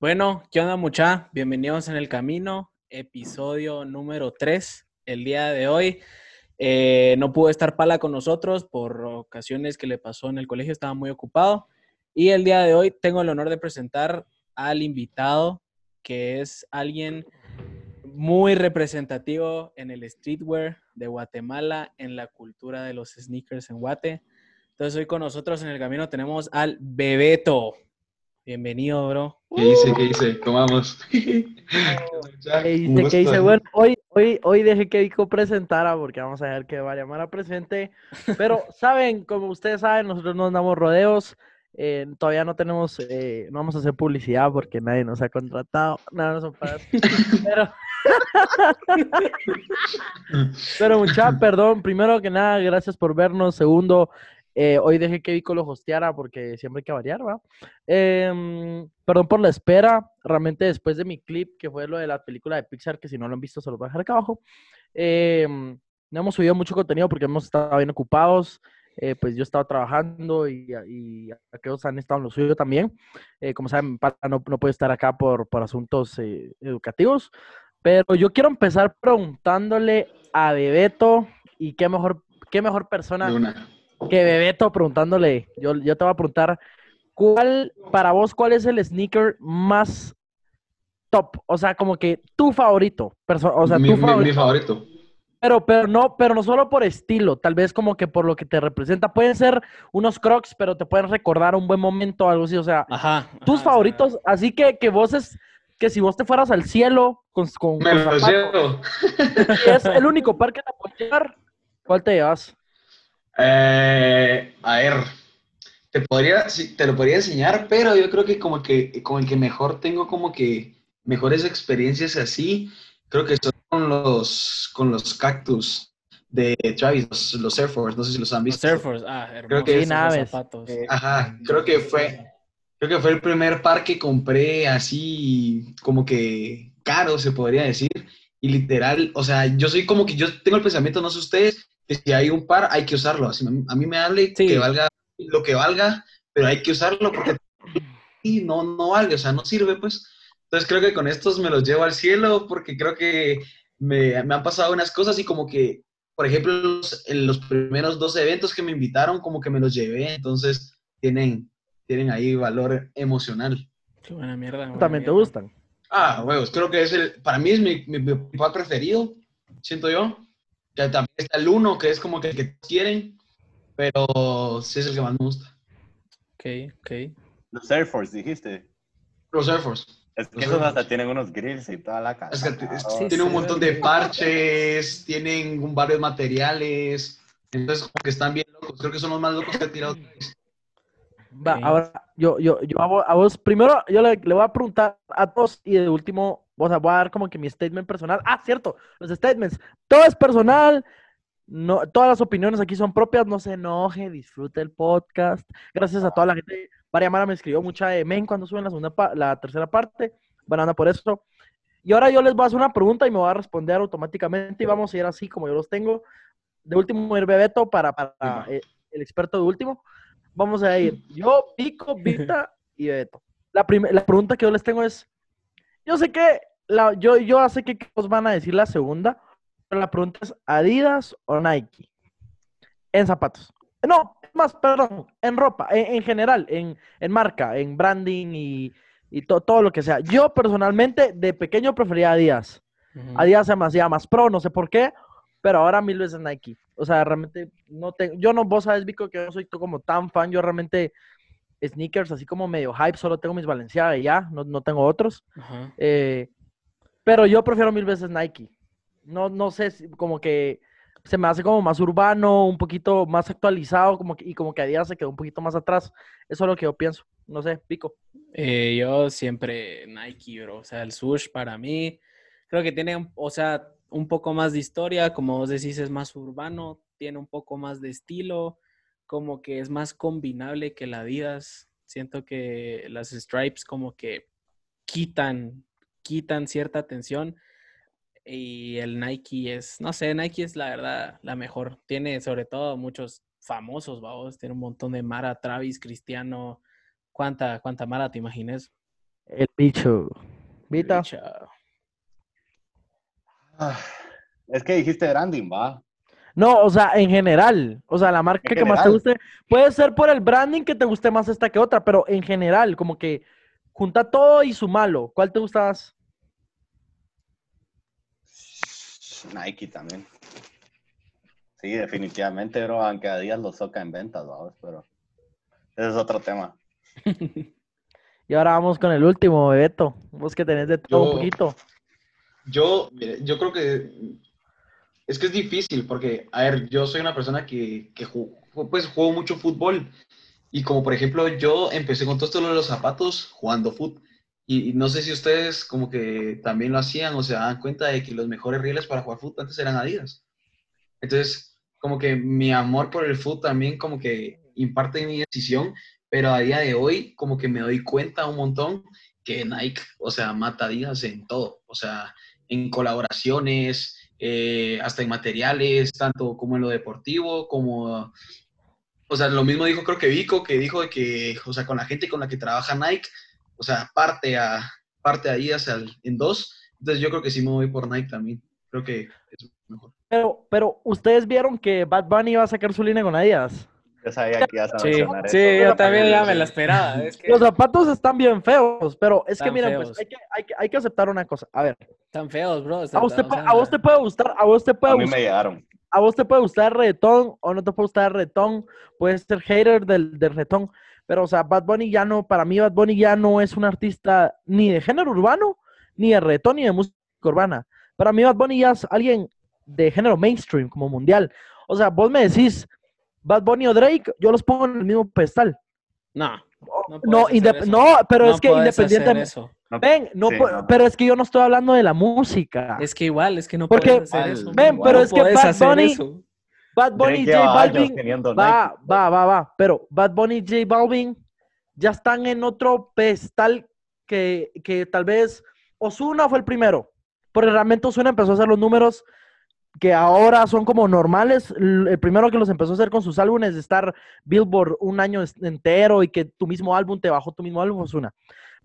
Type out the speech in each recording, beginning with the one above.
Bueno, ¿qué onda mucha? Bienvenidos en el camino, episodio número 3. El día de hoy eh, no pudo estar Pala con nosotros por ocasiones que le pasó en el colegio, estaba muy ocupado. Y el día de hoy tengo el honor de presentar al invitado, que es alguien muy representativo en el streetwear de Guatemala, en la cultura de los sneakers en Guate. Entonces hoy con nosotros en el camino tenemos al Bebeto. Bienvenido, bro. ¿Qué dice? ¿Qué dice? ¿Cómo vamos? ¿Qué dice? ¿Qué dice? Bueno, hoy, hoy, hoy dejé que Vico presentara porque vamos a dejar que Mariamara presente. Pero, ¿saben? Como ustedes saben, nosotros nos damos rodeos. Eh, todavía no tenemos, eh, no vamos a hacer publicidad porque nadie nos ha contratado. Nada, no son para... Pero, pero mucha, perdón, primero que nada, gracias por vernos. Segundo, eh, hoy dejé que Vico lo hosteara porque siempre hay que variar, ¿va? Em, perdón por la espera. Realmente después de mi clip, que fue lo de la película de Pixar, que si no lo han visto se lo voy a dejar acá abajo. Em, no hemos subido mucho contenido porque hemos estado bien ocupados. Eh, pues yo estaba trabajando y, y aquellos han estado en lo suyo también. Eh, como saben, no, no puede estar acá por, por asuntos educativos. Pero yo quiero empezar preguntándole a Bebeto y qué mejor, qué mejor persona que Bebeto preguntándole, yo, yo te voy a preguntar, ¿cuál, para vos, cuál es el sneaker más top? O sea, como que tu favorito. o sea, mi, tu favorito. Mi, favorito. Pero, pero no, pero no solo por estilo, tal vez como que por lo que te representa. Pueden ser unos crocs, pero te pueden recordar un buen momento o algo así. O sea, tus favoritos. Así que, que vos es, que si vos te fueras al cielo con, con, Me con zapatos, es el único par que te puede llevar, ¿cuál te llevas? Eh, a ver, te, podría, sí, te lo podría enseñar, pero yo creo que como que con el que mejor tengo como que mejores experiencias así, creo que son con los, con los cactus de Travis, los, los Air Force, no sé si los han visto. Los Air Force, ah, hermoso. Creo que Sí, naves. zapatos. Eh, Ajá, creo que fue, creo que fue el primer par que compré así como que caro, se podría decir. Y literal, o sea, yo soy como que yo tengo el pensamiento, no sé ustedes, si hay un par hay que usarlo. Así, a mí me hable Sí. que valga lo que valga, pero hay que usarlo porque y no, no valga, o sea, no sirve pues. Entonces creo que con estos me los llevo al cielo porque creo que me, me han pasado unas cosas y como que, por ejemplo, los- en los primeros dos eventos que me invitaron, como que me los llevé, entonces tienen, tienen ahí valor emocional. Qué buena mierda. buena También te gustan. Ah, huevos, creo que es el, para mí es mi, mi, mi par preferido, siento yo. Que también está el uno, que es como que el que quieren, pero sí es el que más me gusta. Ok, ok. Los Air Force, dijiste. Los Air Force. Es que esos hasta tienen unos grills y toda la casa. Es que es- Sí, tienen un sí, montón de parches, tienen un- varios materiales, entonces como que están bien locos. Creo que son los más locos que ha tirado. Va, ahora yo, yo, yo a vos, a vos- primero yo le, le voy a preguntar a todos y de último, o sea, voy a dar como que mi statement personal. Ah, cierto, los statements. Todo es personal. No, todas las opiniones aquí son propias, no se enoje, disfrute el podcast. Gracias a toda la gente. María Mara me escribió mucha de men cuando suben la segunda la tercera parte. Bueno, anda por eso. Y ahora yo les voy a hacer una pregunta y me voy a responder automáticamente y vamos a ir así como yo los tengo. De último, ir Bebeto para, para Va. eh, el experto de último. Vamos a ir yo, Pico, Vita y Bebeto. La, la pregunta que yo les tengo es, yo sé que, la, yo, yo sé que os van a decir la segunda, pero la pregunta es Adidas o Nike en zapatos. No, más, perdón, en ropa, en, en general, en, en marca, en branding y, y to- todo lo que sea. Yo personalmente de pequeño prefería Adidas. Adidas se me hacía más pro, no sé por qué, pero ahora mil veces Nike. O sea, realmente no tengo, yo no, vos sabes, Vico, que no soy como tan fan, yo realmente sneakers así como medio hype, solo tengo mis Balenciaga y ya, no, no tengo otros. Eh, pero yo prefiero mil veces Nike. No, no sé, como que se me hace como más urbano, un poquito más actualizado, como que, y como que Adidas se quedó un poquito más atrás. Eso es lo que yo pienso. No sé, Pico. Eh, yo siempre Nike, bro. O sea, el swoosh para mí creo que tiene, o sea, un poco más de historia, como vos decís, es más urbano, tiene un poco más de estilo, como que es más combinable que la Adidas. Siento que las stripes como que quitan, quitan cierta atención y el Nike es, no sé, Nike es la verdad la mejor. Tiene sobre todo muchos famosos, vamos, tiene un montón de Mara, Travis, Cristiano, ¿Cuánta, cuánta Mara te imaginas? El bicho. Vita. Ah, Es que dijiste branding, va. No, o sea, en general. O sea, la marca que más te guste. Puede ser por el branding que te guste más esta que otra, pero en general, como que junta todo y sumalo. ¿Cuál te gusta más? Nike también. Sí, definitivamente, bro. Aunque a días lo soca en ventas, vamos, pero ese es otro tema. Y ahora vamos con el último, Bebeto. Vos que tenés de todo un Yo- poquito. Yo, mire, yo creo que es que es difícil porque, a ver, yo soy una persona que, que ju- pues juego mucho fútbol y como por ejemplo yo empecé con todo esto de los zapatos jugando fútbol y, y no sé si ustedes como que también lo hacían o se dan cuenta de que los mejores rieles para jugar fútbol antes eran Adidas. Entonces, como que mi amor por el fútbol también como que imparte mi decisión, pero a día de hoy como que me doy cuenta un montón que Nike, o sea, mata Adidas en todo, o sea, en colaboraciones, eh, hasta en materiales, tanto como en lo deportivo, como, o sea, lo mismo dijo creo que Vico, que dijo que, o sea, con la gente con la que trabaja Nike, o sea, parte a, parte a Adidas al- en dos, entonces yo creo que sí me voy por Nike también, creo que es mejor. Pero, pero, ¿ustedes vieron que Bad Bunny iba a sacar su línea con Adidas? Yo sabía que ibas a Sí, mencionar sí, eso. yo también ya me la esperaba. Es que Los zapatos están bien feos, pero es que feos. pues hay que, hay, que, hay que aceptar una cosa. A ver, están feos, bro. a están- o sea, a vos te puede gustar, a vos te puede A mí gustar, me llegaron. a vos te puede gustar el reggaetón o no te puede gustar el reggaetón, puedes ser hater del, del reggaetón, pero o sea, Bad Bunny ya no, para mí Bad Bunny ya no es un artista ni de género urbano, ni de reggaetón, ni de música urbana. Para mí Bad Bunny ya es alguien de género mainstream, como mundial. O sea, vos me decís, Bad Bunny o Drake, yo los pongo en el mismo pedestal. No, No, No no, pero no es que independientemente... Ven, no, Sí, pu- no. pero es que yo no estoy hablando de la música. Es que igual, es que no Porque- puedes hacer eso. ven, pero es que Bad Bunny- eso. Bad Bunny y J Balvin, va, Nike. va, va, va, pero Bad Bunny y J Balvin ya están en otro pedestal que, que tal vez Osuna fue el primero, porque realmente Osuna empezó a hacer los números que ahora son como normales. El primero que los empezó a hacer con sus álbumes, de estar Billboard un año es- entero y que tu mismo álbum te bajó tu mismo álbum, Osuna.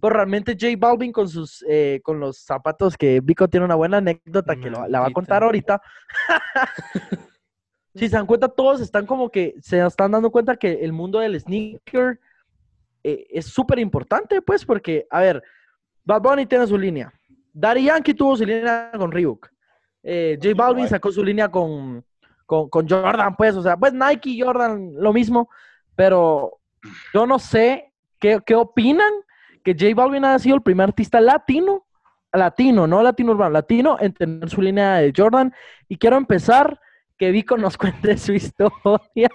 Pero realmente J Balvin con sus eh, con los zapatos que Vico tiene una buena anécdota que lo- la va a contar ahorita. si se dan cuenta, todos están como que se están dando cuenta que el mundo del sneaker eh, es súper importante, pues, porque, a ver, Bad Bunny tiene su línea. Daddy Yankee tuvo su línea con Reebok. Eh, J Balvin sacó su línea con, con, con Jordan, pues, o sea, pues Nike y Jordan lo mismo, pero yo no sé qué, qué opinan que J Balvin ha sido el primer artista latino, latino, no latino urbano, latino en tener su línea de Jordan. Y quiero empezar que Vico nos cuente su historia.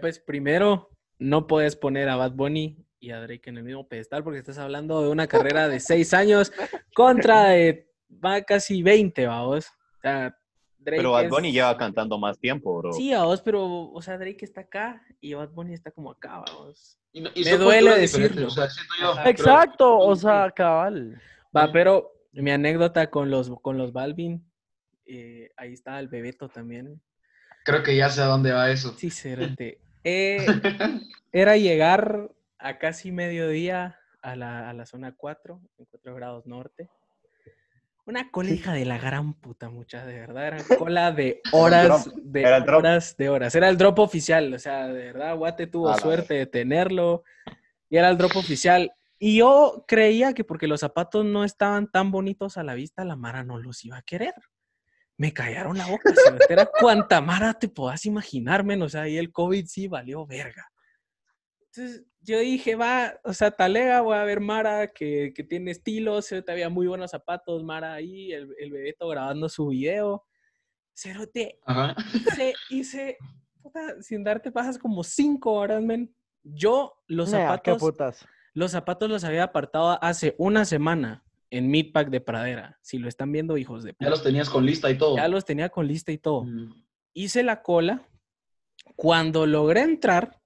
Pues primero, no puedes poner a Bad Bunny y a Drake en el mismo pedestal porque estás hablando de una carrera de seis años contra de va casi 20, vamos. O sea, Drake Pero Bad es- Bunny lleva cantando más tiempo, bro. Sí, vamos, pero, o sea, Drake está acá y Bad Bunny está como acá, vamos. Y no- y Me duele decirlo. diferentes, o sea, siento yo, Ajá. pero- Exacto, o sea, cabal. Va, pero mi anécdota con los, con los Balvin, eh, ahí está el Bebeto también. Creo que ya sé a dónde va eso. Sí, cérate. Eh, era llegar a casi mediodía a la, a la zona 4, en 4 grados norte. Una cola hija de la gran puta, mucha, de verdad. Era cola de horas, de Era el drop. horas, de horas. Era el drop oficial, o sea, de verdad, Guate tuvo A la suerte de tenerlo. Y era el drop oficial. Y yo creía que porque los zapatos no estaban tan bonitos a la vista, la Mara no los iba a querer. Me callaron la boca, se era cuanta Mara te puedas imaginar, men, o sea, y el COVID sí valió verga. Entonces yo dije, va, o sea, talega, voy a ver Mara que, que tiene estilos, eh, había muy buenos zapatos, Mara ahí, el, el Bebeto grabando su video. Cerote, Ajá. hice, hice, puta, sin darte pasas como cinco horas, men. Yo los qué zapatos, putas. los zapatos los había apartado hace una semana en Meatpack de Pradera. Si lo están viendo, hijos de Ya puta. los tenías con lista y todo. Ya los tenía con lista y todo. Mm. Hice la cola. Cuando logré entrar,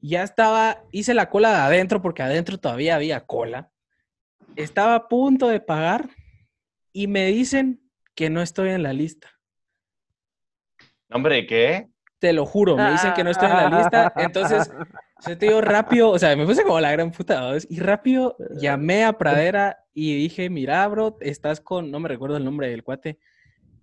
ya estaba, hice la cola de adentro porque adentro todavía había cola. Estaba a punto de pagar y me dicen que no estoy en la lista. Hombre, ¿qué? Te lo juro, me dicen que no estoy en la lista. Entonces, O sea, te digo rápido, o sea, me puse como la gran puta. Y rápido llamé a Pradera y dije, mira, bro, estás con, no me recuerdo el nombre del cuate.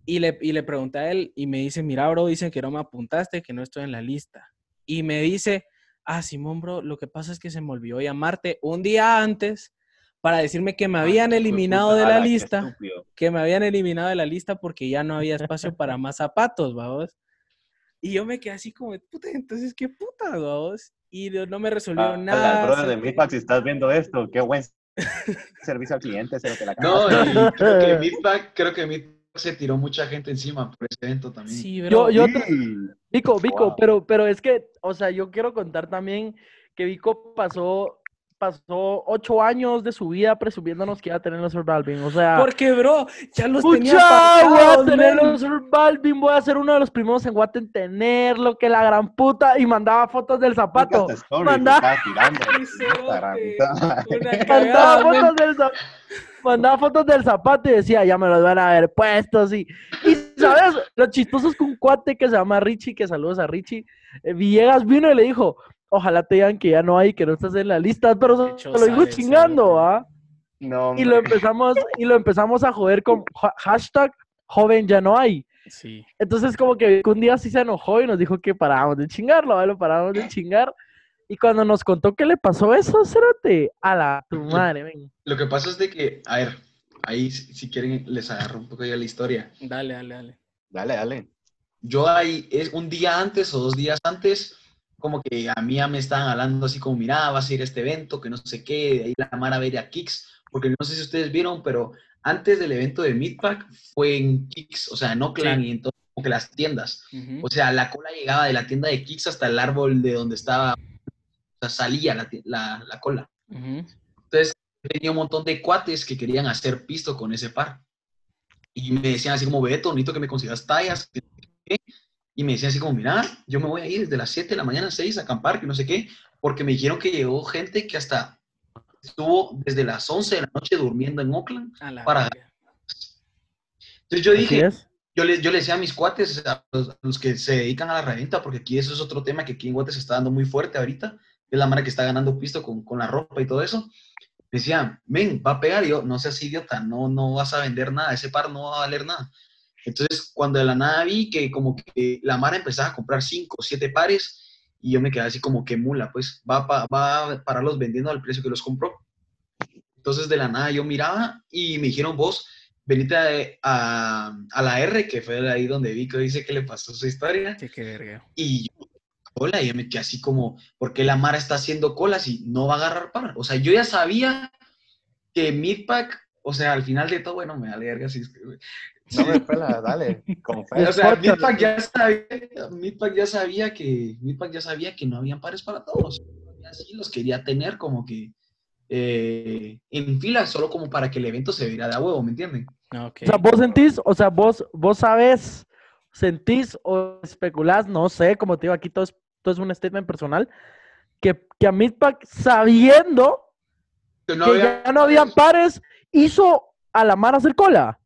Y le, y le pregunté a él y me dice, mira, bro, dicen que no me apuntaste, que no estoy en la lista. Y me dice, ah, Simón, bro, lo que pasa es que se me olvidó llamarte un día antes para decirme que me habían eliminado de la lista, que me habían eliminado de la lista porque ya no había espacio para más zapatos, vamos. Y yo me quedé así como, puta, entonces, ¿qué puta, vamos? Y no me resolvió Ah, nada. brother de Midpack, si estás viendo esto, qué buen servicio al cliente, se lo que la No, y creo que Meatpack, creo que Meatpack se tiró mucha gente encima por ese evento también. Sí, Yo, bro. yo, Sí. Vico, Vico, Wow. pero, pero es que, o sea, yo quiero contar también que Vico pasó, pasó ocho años de su vida presumiéndonos que iba a tener los Balvin. O sea, Porque, bro, ya los tenía. Voy a tener los Balvin, voy a ser uno de los primeros en Guate en tenerlo, que la gran puta. Y mandaba fotos del zapato. Story, tirando. Mandaba fotos, del za- mandaba fotos del zapato y decía, ya me los van a ver puestos. Y, y ¿sabes? Lo chistoso es que un cuate que se llama Richie, que saludos a Richie, eh, Villegas vino y le dijo, ojalá te digan que ya no hay, que no estás en la lista, pero se, Hecho lo sabe, chingando. ¿ah? No, Y lo empezamos, y lo empezamos a joder con ha- hashtag joven ya no hay. Sí. Entonces como que un día sí se enojó y nos dijo que parábamos de chingarlo, ¿vale? Lo parábamos de chingar. Y cuando nos contó que le pasó eso, cérate, a la tu madre, ven. Lo que pasa es de que, a ver, ahí si si quieren les agarro un poco ya la historia. Dale, dale, dale. Dale, dale. Yo ahí, es un día antes o dos días antes, como que a mí ya me estaban hablando así como, mira, vas a ir a este evento, que no sé qué, de ahí la Mara va a ir a Kicks, porque no sé si ustedes vieron, pero antes del evento de Meatpack fue en Kicks, o sea, en Oakland y en todo, como que las tiendas. Ujú. O sea, la cola llegaba de la tienda de Kicks hasta el árbol de donde estaba, o sea, salía la, la, la cola. Ujú. Entonces, tenía un montón de cuates que querían hacer pisto con ese par. Y me decían así como, Beto, necesito que me consigas tallas. Que no sé qué". Y me decían así como, mira, yo me voy a ir desde las 7 de la mañana a 6 a acampar, que no sé qué, porque me dijeron que llegó gente que hasta estuvo desde las 11 de la noche durmiendo en Oakland. Para-. Entonces yo dije, yo le, yo le decía a mis cuates, a los, a los que se dedican a la reventa, porque aquí eso es otro tema que aquí en Guate se está dando muy fuerte ahorita, es la mara que está ganando pisto con, con la ropa y todo eso. Me decían, ven, va a pegar, y yo, no seas idiota, no, no vas a vender nada, ese par no va a valer nada. Entonces, cuando de la nada vi que como que la mara empezaba a comprar cinco o siete pares, y yo me quedé así como que mula, pues va, a pa- va a pararlos vendiendo al precio que los compró. Entonces, de la nada yo miraba y me dijeron, vos, venite a, a- a la R, que fue ahí donde vi que dice que le pasó su historia. Sí, qué verga. Y yo, cola, y yo me quedé así como, ¿por qué la Mara está haciendo colas y no va a agarrar para? O sea, yo ya sabía que Midpack, o sea, al final de todo, bueno, me da verga si es que, güey. No me pela, dale. O sea. Midpack ya sabía, Midpack ya sabía que, Midpack ya sabía que no habían pares para todos. Y así los quería tener como que eh, en fila, solo como para que el evento se viera de a huevo, ¿me entienden? O sea, vos sentís, o sea, vos, vos sabes, sentís o especulás, no sé, como te digo, aquí todo es, todo es un statement personal, que, que a Midpack, sabiendo Que no que había ya no habían pares, hizo a la mar hacer cola.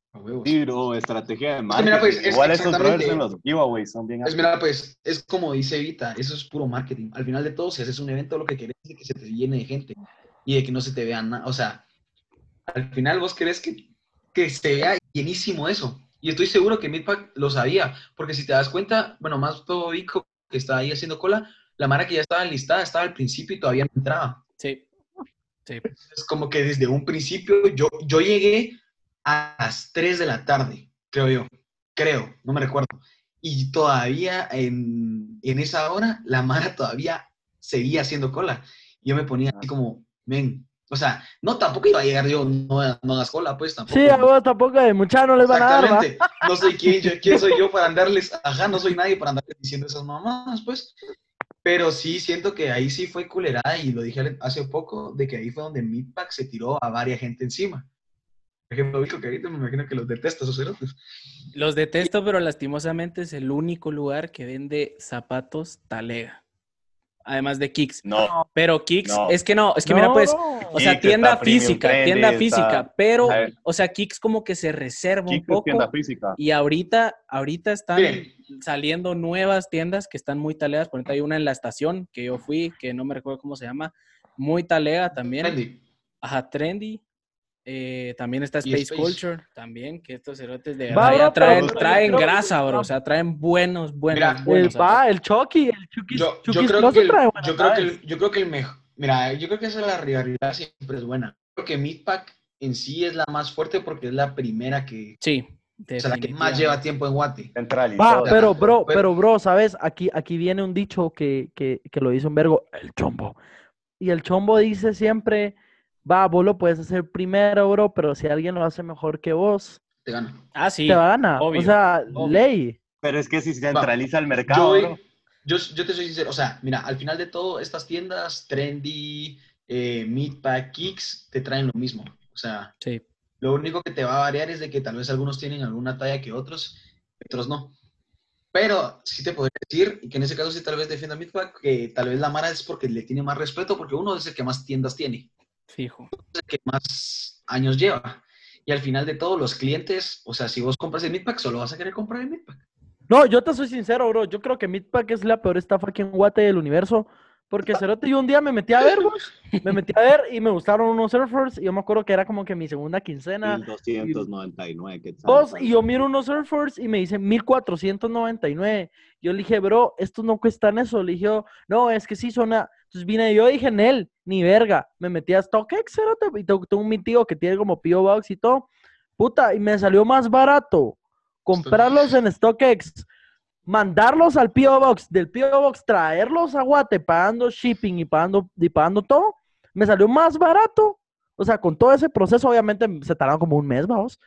Sí, bro, estrategia de marketing. mira, pues, es Igual exactamente- brothers en los giveaways son bien Pues mira, pues es como dice Vita, eso es puro marketing. Al final de todo, si haces un evento, lo que querés es que se te llene de gente y de que no se te vea nada. O sea, al final vos querés que, que se vea llenísimo eso. Y estoy seguro que Midpack lo sabía, porque si te das cuenta, bueno, más todo Vico que está ahí haciendo cola, la mara que ya estaba listada estaba al principio y todavía no entraba. Sí. Sí. Es como que desde un principio yo, yo llegué a las 3 de la tarde, creo yo. Creo, no me recuerdo. Y todavía en, en esa hora, la Mara todavía seguía haciendo cola. Yo me ponía así como, men, o sea, no, tampoco iba a llegar yo, no, no hagas cola, pues tampoco. Sí, a vos tampoco de mucha no les van a dar. Exactamente. No soy quién, yo, quién soy yo para andarles, ajá, no soy nadie para andarles diciendo esas mamadas, pues. Pero sí, siento que ahí sí fue culerada y lo dije hace poco, de que ahí fue donde Meatpack se tiró a varias gente encima. Por ejemplo, Vico, que ahorita me imagino que los detesta esos cerotes. Los detesto, pero lastimosamente es el único lugar que vende zapatos talega. además de Kicks. No, Pero Kicks, No. es que no, es que mira, pues, no. o sea, tienda física, trendy, tienda está- física, pero, o sea, Kicks como que se reserva un Kicks es tienda poco. física. Y ahorita, ahorita están saliendo nuevas tiendas que están muy taleadas. Por ejemplo, hay una en la estación que yo fui, que no me recuerdo cómo se llama, muy talega también. Trendy. Ajá, trendy. Eh, también está Space, Space. Culture, también, que estos cerotes de Va, allá bro, traen, pero- traen pero- grasa, bro. O sea, traen buenos, buenos, Mira, El, buenos. va, el Chucky, el Chucky, Yo, creo que el, yo creo que el, yo creo que el mejor, mira, yo creo que esa es la rivalidad siempre es buena. Creo que Meatpack en sí es la más fuerte porque es la primera que, Sí, o sea, la que más lleva tiempo en Guate. Centralizó. Va, pero bro, pero bro, ¿sabes? Aquí, aquí viene un dicho que, que, que lo dice un vergo, el chombo. Y el chombo dice siempre, va, vos lo puedes hacer primero, bro, pero si alguien lo hace mejor que vos, Te gana. Ah, sí. te va a ganar. obvio, o sea, obvio. ley. Pero es que si se centraliza el mercado, Yo, bro. yo, yo te soy sincero, o sea, mira, al final de todo, estas tiendas, Trendy, eh, Meatpack, Kicks, te traen lo mismo. O sea, Sí. lo único que te va a variar es de que tal vez algunos tienen alguna talla que otros, otros no. Pero sí te podría decir, y que en ese caso sí tal vez defienda Meatpack, que tal vez la Mara es porque le tiene más respeto, porque uno es el que más tiendas tiene. Fijo. es el que más años lleva. Y al final de todo, los clientes, o sea, si vos compras el Meatpack, solo vas a querer comprar el Meatpack. No, yo te soy sincero, bro. Yo creo que Meatpack es la peor estafa aquí en Guate del universo. Porque Cerote, yo un día me metí a ver, vos, Me metí a ver y me gustaron unos surfers. Y yo me acuerdo que era como que mi segunda quincena. 1299 quetzales. Vos, y yo miro unos surfers y me dicen 1499. Yo le dije, bro, estos no cuestan eso. Le dije, no, es que sí son. a-". Entonces vine yo y dije, Nel, ni verga. Me metí a StockX, y tengo, tengo un tío que tiene como P.O. Box y todo. Puta, y me salió más barato comprarlos en StockX, mandarlos al P.O. Box, del P.O. Box traerlos a Guate pagando shipping y pagando, y pagando todo. Me salió más barato. O sea, con todo ese proceso, obviamente se tardaron como un mes, vamos.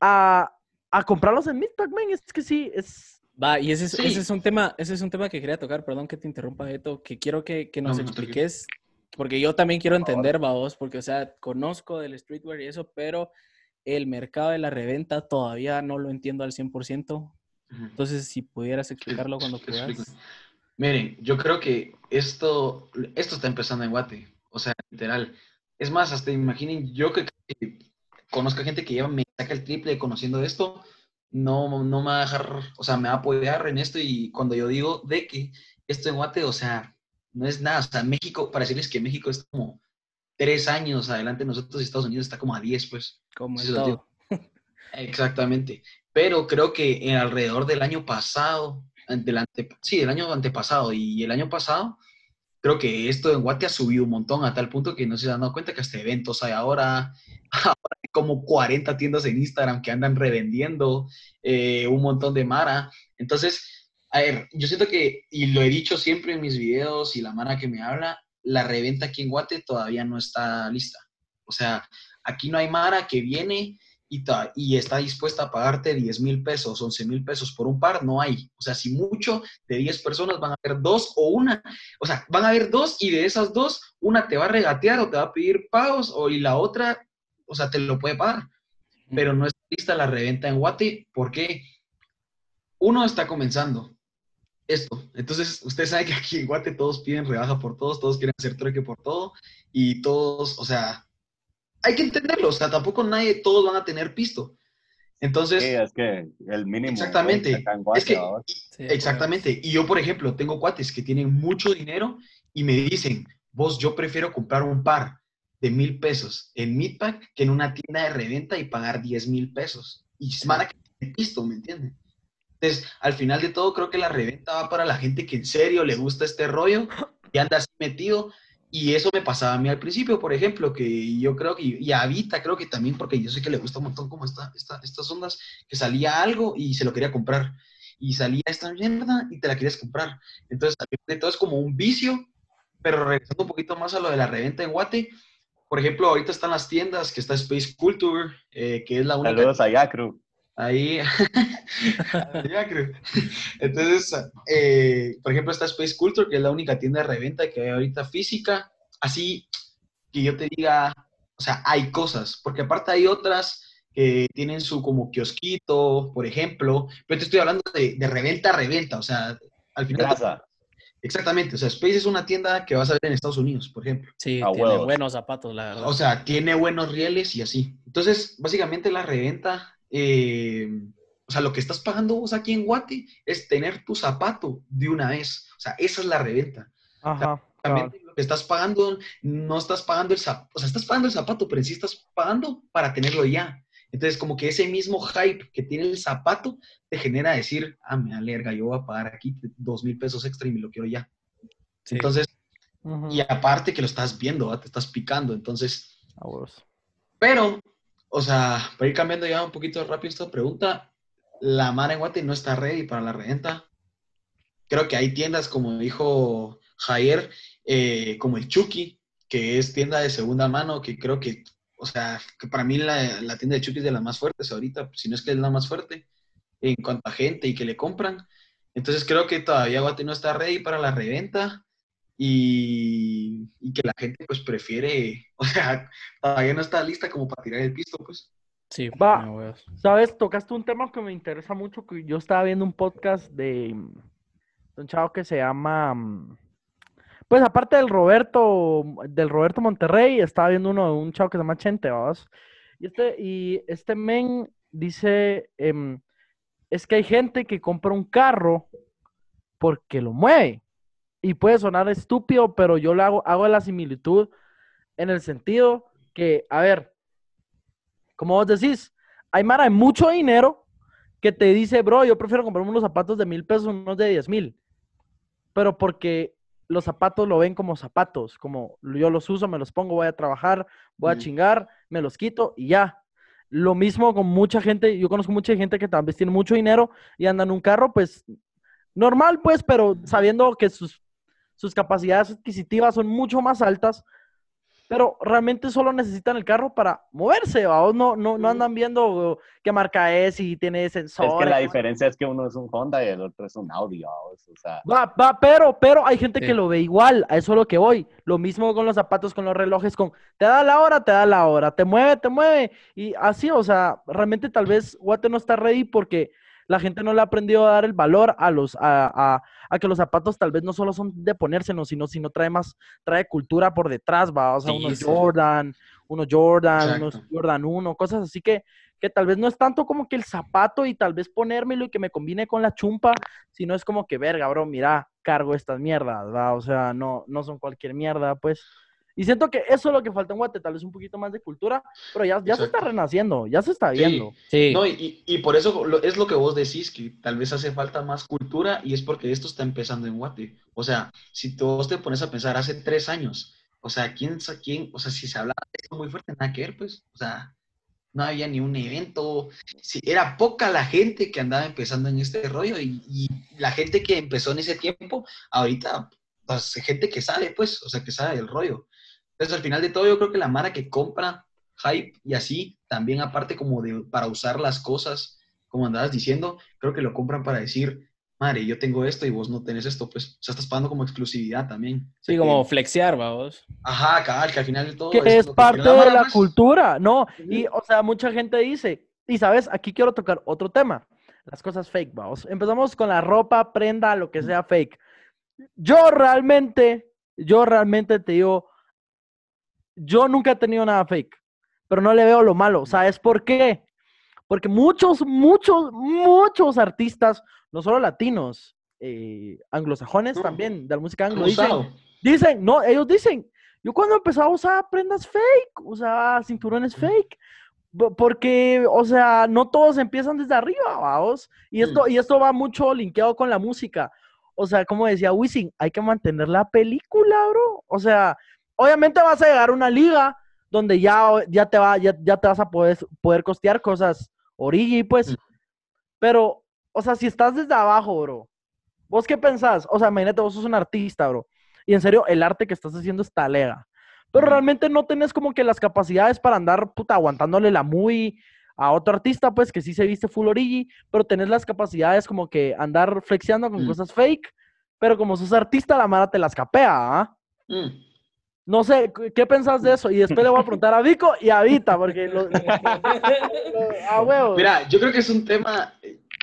A, a comprarlos en Meatpack, man. Es que sí, es. Va, y ese es, Sí. ese es un tema, ese es un tema que quería tocar, perdón que te interrumpa, Beto, que quiero que, que nos No, no, tranquilo. expliques, porque yo también quiero entender, vos, porque, o sea, conozco del streetwear y eso, pero el mercado de la reventa todavía no lo entiendo al 100%. Ujú. Entonces, si pudieras explicarlo cuando puedas. Miren, yo creo que esto, esto está empezando en Guate. O sea, literal. Es más, hasta imaginen, yo que, que conozco gente que lleva, me saca el triple conociendo esto, no, no me va a dejar, o sea, me va a apoyar en esto y cuando yo digo de que esto en Guate, o sea, no es nada. O sea, México, para decirles que México es como tres años adelante de nosotros y Estados Unidos está como a 10, pues. Como lo todo. Exactamente. Pero creo que en alrededor del año pasado, del ante- sí, del año antepasado y el año pasado, creo que esto en Guate ha subido un montón a tal punto que no se han dado cuenta que hasta eventos hay ahora, ahora hay como 40 tiendas en Instagram que andan revendiendo eh, un montón de Mara. Entonces, a ver, yo siento que, y lo he dicho siempre en mis videos y la Mara que me habla, la reventa aquí en Guate todavía no está lista. O sea, aquí no hay Mara que viene y, está dispuesta a pagarte 10 mil pesos, 11 mil pesos por un par, no hay. O sea, si mucho de 10 personas van a haber dos o una. O sea, van a haber dos y de esas dos, una te va a regatear o te va a pedir pagos o y la otra, o sea, te lo puede pagar. Pero no está lista la reventa en Guate porque uno está comenzando esto. Entonces, usted sabe que aquí en Guate todos piden rebaja por todos, todos quieren hacer trueque por todo y todos, o sea, hay que entenderlo, o sea, tampoco nadie, todos van a tener pisto. Entonces, Sí, es que el mínimo. exactamente, acá en Guate, es que, ¿va? y- Sí, exactamente, y yo, por ejemplo, tengo cuates que tienen mucho dinero y me dicen, vos, yo prefiero comprar un par de mil pesos en Meatpack que en una tienda de reventa y pagar 10 mil pesos. Y van a tener pisto, ¿me entienden? Entonces, al final de todo, creo que la reventa va para la gente que en serio le gusta este rollo y anda así metido. Y eso me pasaba a mí al principio, por ejemplo, que yo creo que, y a creo que también, porque yo sé que le gusta un montón como esta, esta, estas ondas, que salía algo y se lo quería comprar. Y salía esta mierda y te la querías comprar. Entonces, al final de todo es como un vicio, pero regresando un poquito más a lo de la reventa en Guate, por ejemplo, ahorita están las tiendas, que está Space Culture, eh, que es la única Saludos a Yacru. Ahí. Ya, creo. Entonces, eh, por ejemplo, está Space Culture, que es la única tienda de reventa que hay ahorita física. Así que yo te diga, o sea, hay cosas, porque aparte hay otras que tienen su como kiosquito, por ejemplo, pero te estoy hablando de, de reventa a reventa, o sea, al final, Plaza. Exactamente, o sea, Space es una tienda que vas a ver en Estados Unidos, por ejemplo. Sí, tiene huevos. buenos zapatos, la verdad. O sea, tiene buenos rieles y así. Entonces, básicamente la reventa, eh, o sea, lo que estás pagando vos aquí en Guate es tener tu zapato de una vez. O sea, esa es la reventa. Ajá. También cabal. lo que estás pagando, no estás pagando el zapato, o sea, estás pagando el zapato, pero en sí estás pagando para tenerlo ya. Entonces, como que ese mismo hype que tiene el zapato te genera decir, ah, me alerga, yo voy a pagar aquí dos mil pesos extra y me lo quiero ya. Sí. Entonces, Ujú. y aparte que lo estás viendo, ¿va? te estás picando. Entonces, pero, o sea, para ir cambiando ya un poquito rápido esta pregunta, la Mara en Guate no está ready para la reventa. Creo que hay tiendas, como dijo Jair, eh, como el Chucky, que es tienda de segunda mano, que creo que, o sea, que para mí la, la tienda de Chucky es de las más fuertes ahorita, si no es que es la más fuerte en cuanto a gente y que le compran. Entonces creo que todavía Guate no está ready para la reventa y, y que la gente pues prefiere, o sea, todavía no está lista como para tirar el pisto, pues. Sí, Va. no. ¿Sabes? Tocaste un tema que me interesa mucho, que yo estaba viendo un podcast de, de un chavo que se llama, mm, pues aparte del Roberto, del Roberto Monterrey, estaba viendo uno de un chavo que se llama Chente, ¿vamos? Y este, y este men dice, em, es que hay gente que compra un carro porque lo mueve. Y puede sonar estúpido, pero yo lo hago, hago la similitud en el sentido que, a ver, como vos decís, hay mara de mucho dinero que te dice, bro, yo prefiero comprarme unos zapatos de mil pesos, unos de diez mil. Pero porque los zapatos lo ven como zapatos, como yo los uso, me los pongo, voy a trabajar, voy a Mm. chingar, me los quito y ya. Lo mismo con mucha gente, yo conozco mucha gente que vez tiene mucho dinero y anda en un carro, pues normal, pues, pero sabiendo que sus, sus capacidades adquisitivas son mucho más altas, pero realmente solo necesitan el carro para moverse, ¿va? No, no, no andan viendo qué marca es y tiene sensor. Es que la diferencia es que uno es un Honda y el otro es un Audi, o sea, Va, va, pero, pero hay gente Sí. que lo ve igual, a eso es lo que voy. Lo mismo con los zapatos, con los relojes, con te da la hora, te da la hora, te mueve, te mueve. Y así, o sea, realmente tal vez Guate no está ready porque la gente no le ha aprendido a dar el valor a los, a, a- a que los zapatos tal vez no solo son de ponérselos, sino, sino trae más, trae cultura por detrás, va, o sea, Sí, unos sí. Jordan, unos Jordan, unos Exacto. Jordan 1, cosas así que, que tal vez no es tanto como que el zapato y tal vez ponérmelo y que me combine con la chumpa, sino es como que, verga, bro, mira, cargo estas mierdas, ¿va? O sea, no, no son cualquier mierda, pues. Y siento que eso es lo que falta en Guate, tal vez un poquito más de cultura, pero ya, ya se está renaciendo, ya se está viendo. Sí, No, y, y- por eso lo- es lo que vos decís, que tal vez hace falta más cultura y es porque esto está empezando en Guate. O sea, si tú vos te pones a pensar hace tres años, o sea, ¿quién, quién, o sea, si se hablaba de esto muy fuerte, nada que ver, pues, o sea, no había ni un evento, sí, era poca la gente que andaba empezando en este rollo y, y la gente que empezó en ese tiempo, ahorita, pues, gente que sabe, pues, o sea, que sabe del rollo. Entonces, al final de todo, yo creo que la Mara que compra hype y así, también aparte como de para usar las cosas, como andabas diciendo, creo que lo compran para decir, madre, yo tengo esto y vos no tenés esto, pues, o sea, estás pagando como exclusividad también. O sea, sí, como que- flexear, vamos. ajá, cabal, que al final de todo... que es que parte de la pues. cultura, ¿no? Y, o sea, mucha gente dice, y sabes, aquí quiero tocar otro tema, las cosas fake, vamos. Empezamos con la ropa, prenda, lo que sea fake. Yo realmente, yo realmente te digo, yo nunca he tenido nada fake, pero no le veo lo malo. ¿Sabes por qué? Porque muchos, muchos, muchos artistas, no solo latinos, eh, anglosajones No. también, de la música anglo, dicen, no, ellos dicen, yo cuando empezaba a usar prendas fake, usaba cinturones fake, porque, o sea, no todos empiezan desde arriba, vamos, y esto, y esto va mucho linkeado con la música, o sea, como decía Wisin, hay que mantener la película, bro, o sea, obviamente vas a llegar a una liga donde ya, ya, te, va, ya, ya te vas a poder, poder costear cosas origi, pues, Mm. pero, o sea, si estás desde abajo, bro, ¿vos qué pensás? O sea, imagínate, vos sos un artista, bro. Y en serio, el arte que estás haciendo está lega. Pero realmente no tenés como que las capacidades para andar, puta, aguantándole la muy a otro artista, pues, que sí se viste full origi, pero tenés las capacidades como que andar flexiando con Mm. cosas fake, pero como sos artista, la mara te las capea, ¿ah? Mm. No sé, ¿qué pensás de eso? Y después le voy a preguntar a Vico y a Vita, porque a huevo. Mira, yo creo que es un tema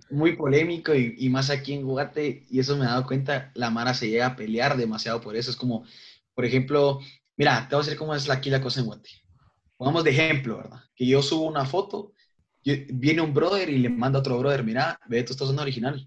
muy polémico y, más aquí en Guate, y eso me he dado cuenta, la Mara se llega a pelear demasiado por eso. Es como, por ejemplo, mira, te voy a decir cómo es aquí la cosa en Guate. Pongamos de ejemplo, ¿verdad? Que yo subo una foto, viene un brother y le manda a otro brother, mira, ve, esto está usando original,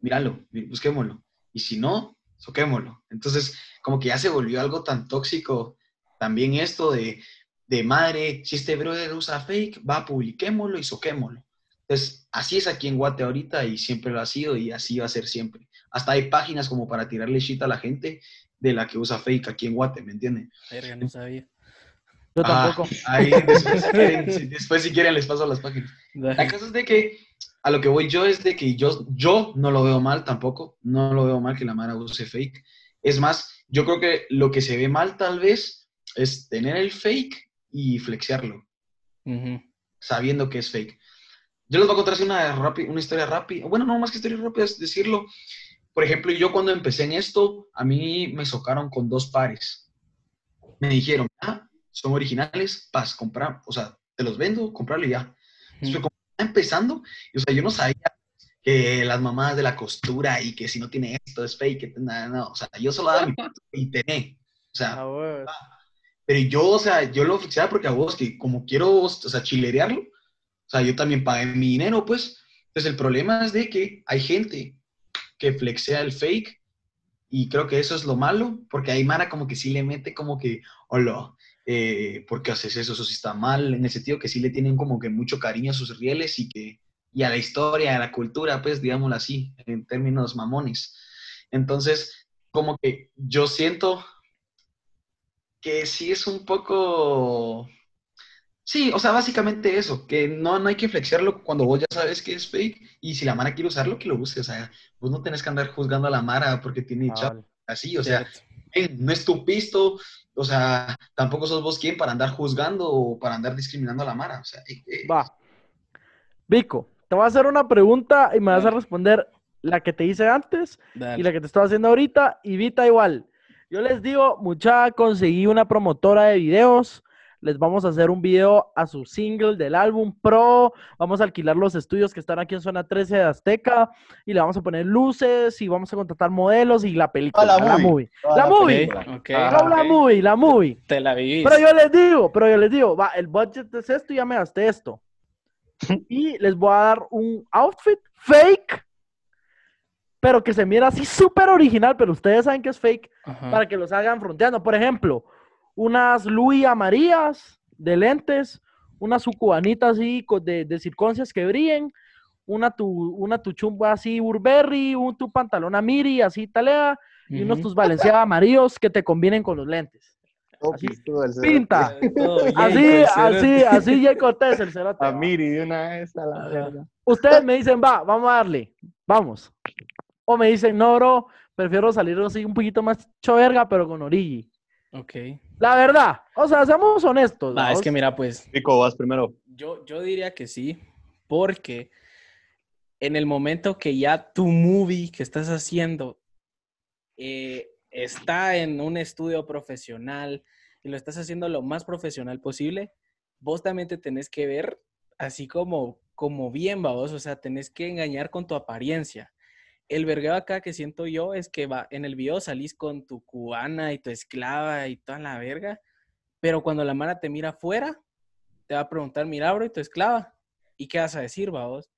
míralo, busquémoslo. Y si no, soquémoslo. Entonces, como que ya se volvió algo tan tóxico también esto de, de madre, si este brother usa fake, va, publiquémoslo y soquémoslo. Entonces, así es aquí en Guate ahorita y siempre lo ha sido y así va a ser siempre. Hasta hay páginas como para tirarle shit a la gente de la que usa fake aquí en Guate, ¿me entienden? Verga, no sabía. Yo Ah, tampoco. ahí, después, si quieren, si- después, si quieren, les paso las páginas. La cosa es de que a lo que voy yo es de que yo, yo no lo veo mal tampoco, no lo veo mal que la Mara use fake. Es más, yo creo que lo que se ve mal tal vez es tener el fake y flexearlo, sabiendo que es fake. Yo les voy a contar así una, historia rápida, bueno, no más que historia rápida, es decirlo. Por ejemplo, yo cuando empecé en esto, a mí me socaron con dos pares. Me dijeron, ah, son originales, paz, comprar, o sea, te los vendo, comprarlo y ya. Entonces, como estaba empezando, y, o sea, yo no sabía que las mamás de la costura y que si no tiene esto es fake, nada, no, o sea, yo solo daba mi punto y tené. O sea, A huevo. pero yo, o sea, yo lo flexeaba porque a vos, que como quiero, o sea, chilerearlo, o sea, yo también pagué mi dinero, pues. Entonces, el problema es de que hay gente que flexea el fake y creo que eso es lo malo, porque hay Mara como que sí le mete como que, hola, eh, ¿por qué haces eso? Eso sí está mal, en el sentido que sí le tienen como que mucho cariño a sus rieles y que y a la historia, a la cultura, pues, digámoslo así, en términos mamones. Entonces, como que yo siento que sí es un poco... Sí, o sea, básicamente eso, que no, no hay que flexearlo cuando vos ya sabes que es fake y si la Mara quiere usarlo, que lo use, o sea, vos no tenés que andar juzgando a la Mara porque tiene Ah, vale. así, o sea, Cierto. "Ey, no es tu pisto, o sea, tampoco sos vos quien para andar juzgando o para andar discriminando a la Mara, o sea, ey, ey, Va. Vico, te voy a hacer una pregunta y me vas a responder la que te hice antes Dale. y la que te estoy haciendo ahorita y Vita igual. Yo les digo, mucha, conseguí una promotora de videos. Les vamos a hacer un video a su single del álbum Pro. Vamos a alquilar los estudios que están aquí en zona 13 de Azteca y le vamos a poner luces y vamos a contratar modelos y la película, Ah, la la movie. movie. La movie. película. Ok, Ah, No, la movie, la movie. Te la vivís. Pero yo les digo, pero yo les digo, va, el budget es esto y ya me gasté esto. Y les voy a dar un outfit fake, pero que se mira así súper original, pero ustedes saben que es fake, Ajá. para que los hagan fronteando. Por ejemplo, unas Louis amarillas de lentes, unas sucubanitas así de, de circoncias que brillen, una tu, una tu chumba así Burberry, un tu pantalón Amiri así talea, y unos tus Valenciaga amarillos que te combinen con los lentes. Así. Pinta. Así, así, así Jay Cortés, el cerote. A Miri de una vez a la verga. Ustedes me dicen, va, vamos a darle, vamos. O me dicen, no, bro, prefiero salir así un poquito más choverga, pero con origi. Ok. La verdad, o sea, seamos honestos. Va, es que mira, pues, Pico, vas primero. yo, yo diría que sí, porque en el momento que ya tu movie que estás haciendo eh, está en un estudio profesional y lo estás haciendo lo más profesional posible, vos también te tenés que ver así como, como bien, vos, o sea, tenés que engañar con tu apariencia. El vergueo acá que siento yo es que va, en el video salís con tu cubana y tu esclava y toda la verga, pero cuando la mara te mira afuera, te va a preguntar, mira, bro, y tu esclava, ¿y qué vas a decir, va vos?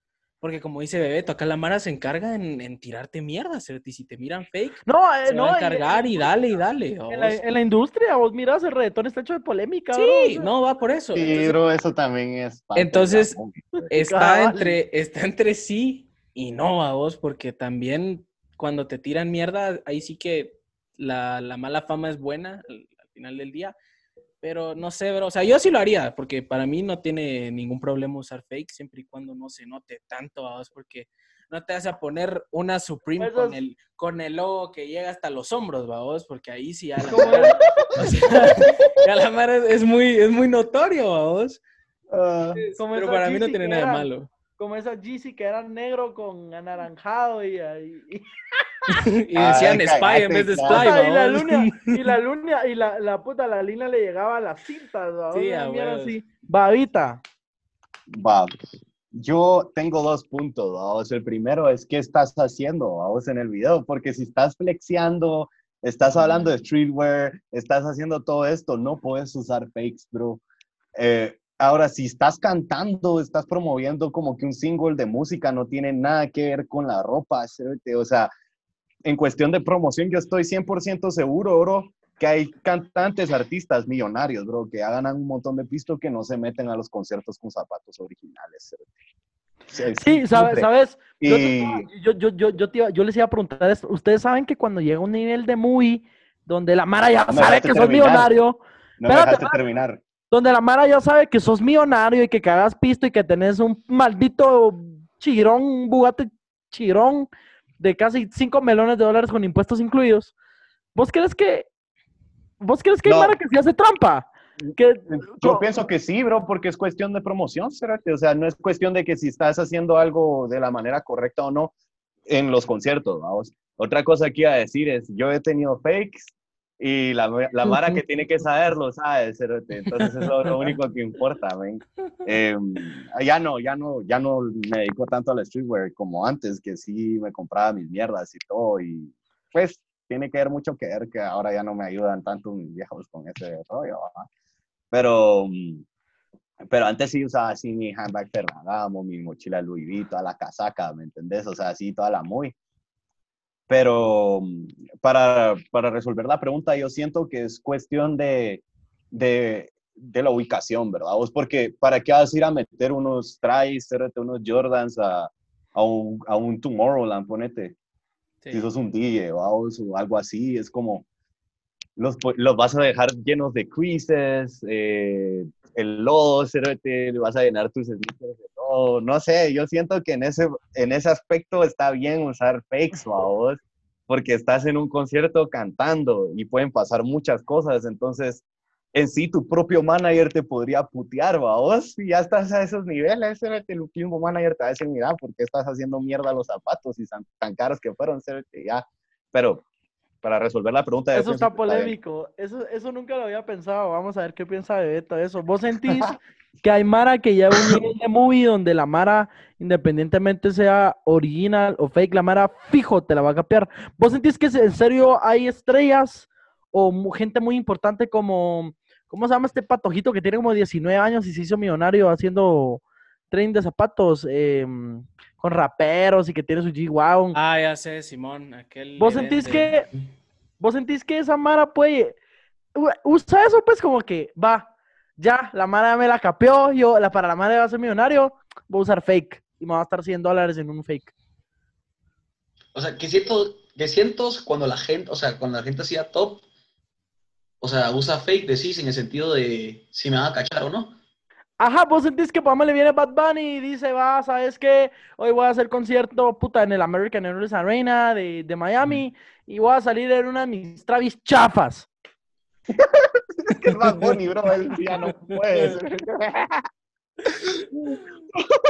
Porque como dice Bebeto, acá la Mara se encarga en, en tirarte mierda, y si te miran fake, No, eh, se no. va a encargar y dale y dale. En la, vos. en la industria, vos mirás, el reggaetón está hecho de polémica, bro, o Sí, sea. no, va por eso. Sí, Entonces, bro, eso también es. parte la Entonces, está, Cabal. entre, está entre sí y no a vos, porque también cuando te tiran mierda, ahí sí que la, la mala fama es buena al, al final del día. Pero no sé, bro. O sea, yo sí lo haría, porque para mí no tiene ningún problema usar fake, siempre y cuando no se note tanto a vos, porque no te vas a poner una Supreme Pues con es- el, con el logo que llega hasta los hombros, ¿va vos? Porque ahí sí la mara- o sea, la mara es muy, es muy notorio, ¿va vos? Como Pero para mí no tiene nada de malo. Como esas Yeezy que eran negro con anaranjado y, y, y- Y decían Ay, Spy en vez de Spy, y la ¿no? luna, y la luna, y la, la puta, la línea le llegaba a las cintas, ¿va? Sí, así. Babita. Va. Yo tengo dos puntos, vamos. El primero es qué estás haciendo, vamos, en el video, porque si estás flexeando, estás hablando de streetwear, estás haciendo todo esto, no puedes usar fakes, bro. Eh, ahora, si estás cantando, estás promoviendo como que un single de música no tiene nada que ver con la ropa, o sea, en cuestión de promoción, yo estoy 100% seguro, bro, que hay cantantes, artistas millonarios, bro, que ganan un montón de pisto que no se meten a los conciertos con zapatos originales. Sí, Sí, ¿sabes? ¿sabes? Y- yo, yo, yo, yo te yo les iba a preguntar esto. Ustedes saben que cuando llega un nivel de movie donde la Mara ya No me sabe dejaste que sos terminar. millonario, No me Espérate, dejaste va. terminar. Donde la Mara ya sabe que sos millonario y que cagas pisto y que tenés un maldito chirón, un Bugatti chirón de casi 5 melones de dólares con impuestos incluidos. ¿Vos crees que vos crees que hay No. Mara que se hace trampa? Que, Yo pienso que sí, bro, porque es cuestión de promoción, ¿será? O sea, no es cuestión de que si estás haciendo algo de la manera correcta o no en los conciertos, vamos. Otra cosa que iba a decir es, yo he tenido fakes y la, la Mara que tiene que saberlo, ¿sabes? Entonces eso es lo único que importa, ven. Eh, ya no, ya no, ya no me dedico tanto al streetwear como antes, que sí me compraba mis mierdas y todo y pues tiene que ver mucho que ver que ahora ya no me ayudan tanto mis viejos con ese rollo, ¿verdad? Pero, mm, pero antes sí usaba así mi handbag Ferragamo, mi mochila Louis Vuitton, toda la casaca, ¿me entendés? O sea, así toda la muy. Pero mm, para, para resolver la pregunta, yo siento que es cuestión de, de, de la ubicación, ¿verdad? Vos porque ¿para qué vas a ir a meter unos tries, unos Jordans a, a, un, a un Tomorrowland, ponete? Sí. si sos un DJ vamos, o algo así, es como los, los vas a dejar llenos de creases, eh, el lodo, le vas a llenar tus sneakers de todo, no sé, yo siento que en ese, en ese aspecto está bien usar fakes, vos, porque estás en un concierto cantando y pueden pasar muchas cosas, entonces en sí tu propio manager te podría putear, vos, y ya estás a esos niveles, el mismo manager te va a decir, mira, ¿por qué estás haciendo mierda los zapatos y tan, tan caros que fueron, cerote? ya, pero para resolver la pregunta... yo Eso está polémico. Eso, eso nunca lo había pensado. Vamos a ver qué piensa Bebeto de eso. ¿Vos sentís que hay Mara que lleva un nivel de movie donde la Mara, independientemente sea original o fake, la Mara fijo te la va a capear? ¿Vos sentís que en serio hay estrellas o gente muy importante como, ¿cómo se llama este patojito que tiene como 19 años y se hizo millonario haciendo trading de zapatos em, con raperos y que tiene su G-Wagon? Ah, ya sé, Simón. Aquel ¿Vos sentís que, vos sentís que esa Mara puede, usa eso pues como que, va, ya, la Mara me la capeó, yo, la, para la Mara va a ser millonario, voy a usar fake y me va a gastar 100 dólares en un fake. O sea, que siento, que siento cuando la gente, o sea, cuando la gente hacía top, o sea, usa fake, decís, en el sentido de si me van a cachar o no. Ajá, vos sentís que para le viene Bad Bunny y dice, va, ¿sabes qué? Hoy voy a hacer concierto, puta, en el American Airlines Arena de, de Miami y voy a salir en una de mis Travis chafas. Es que es más Bunny, bro, él ya no puede.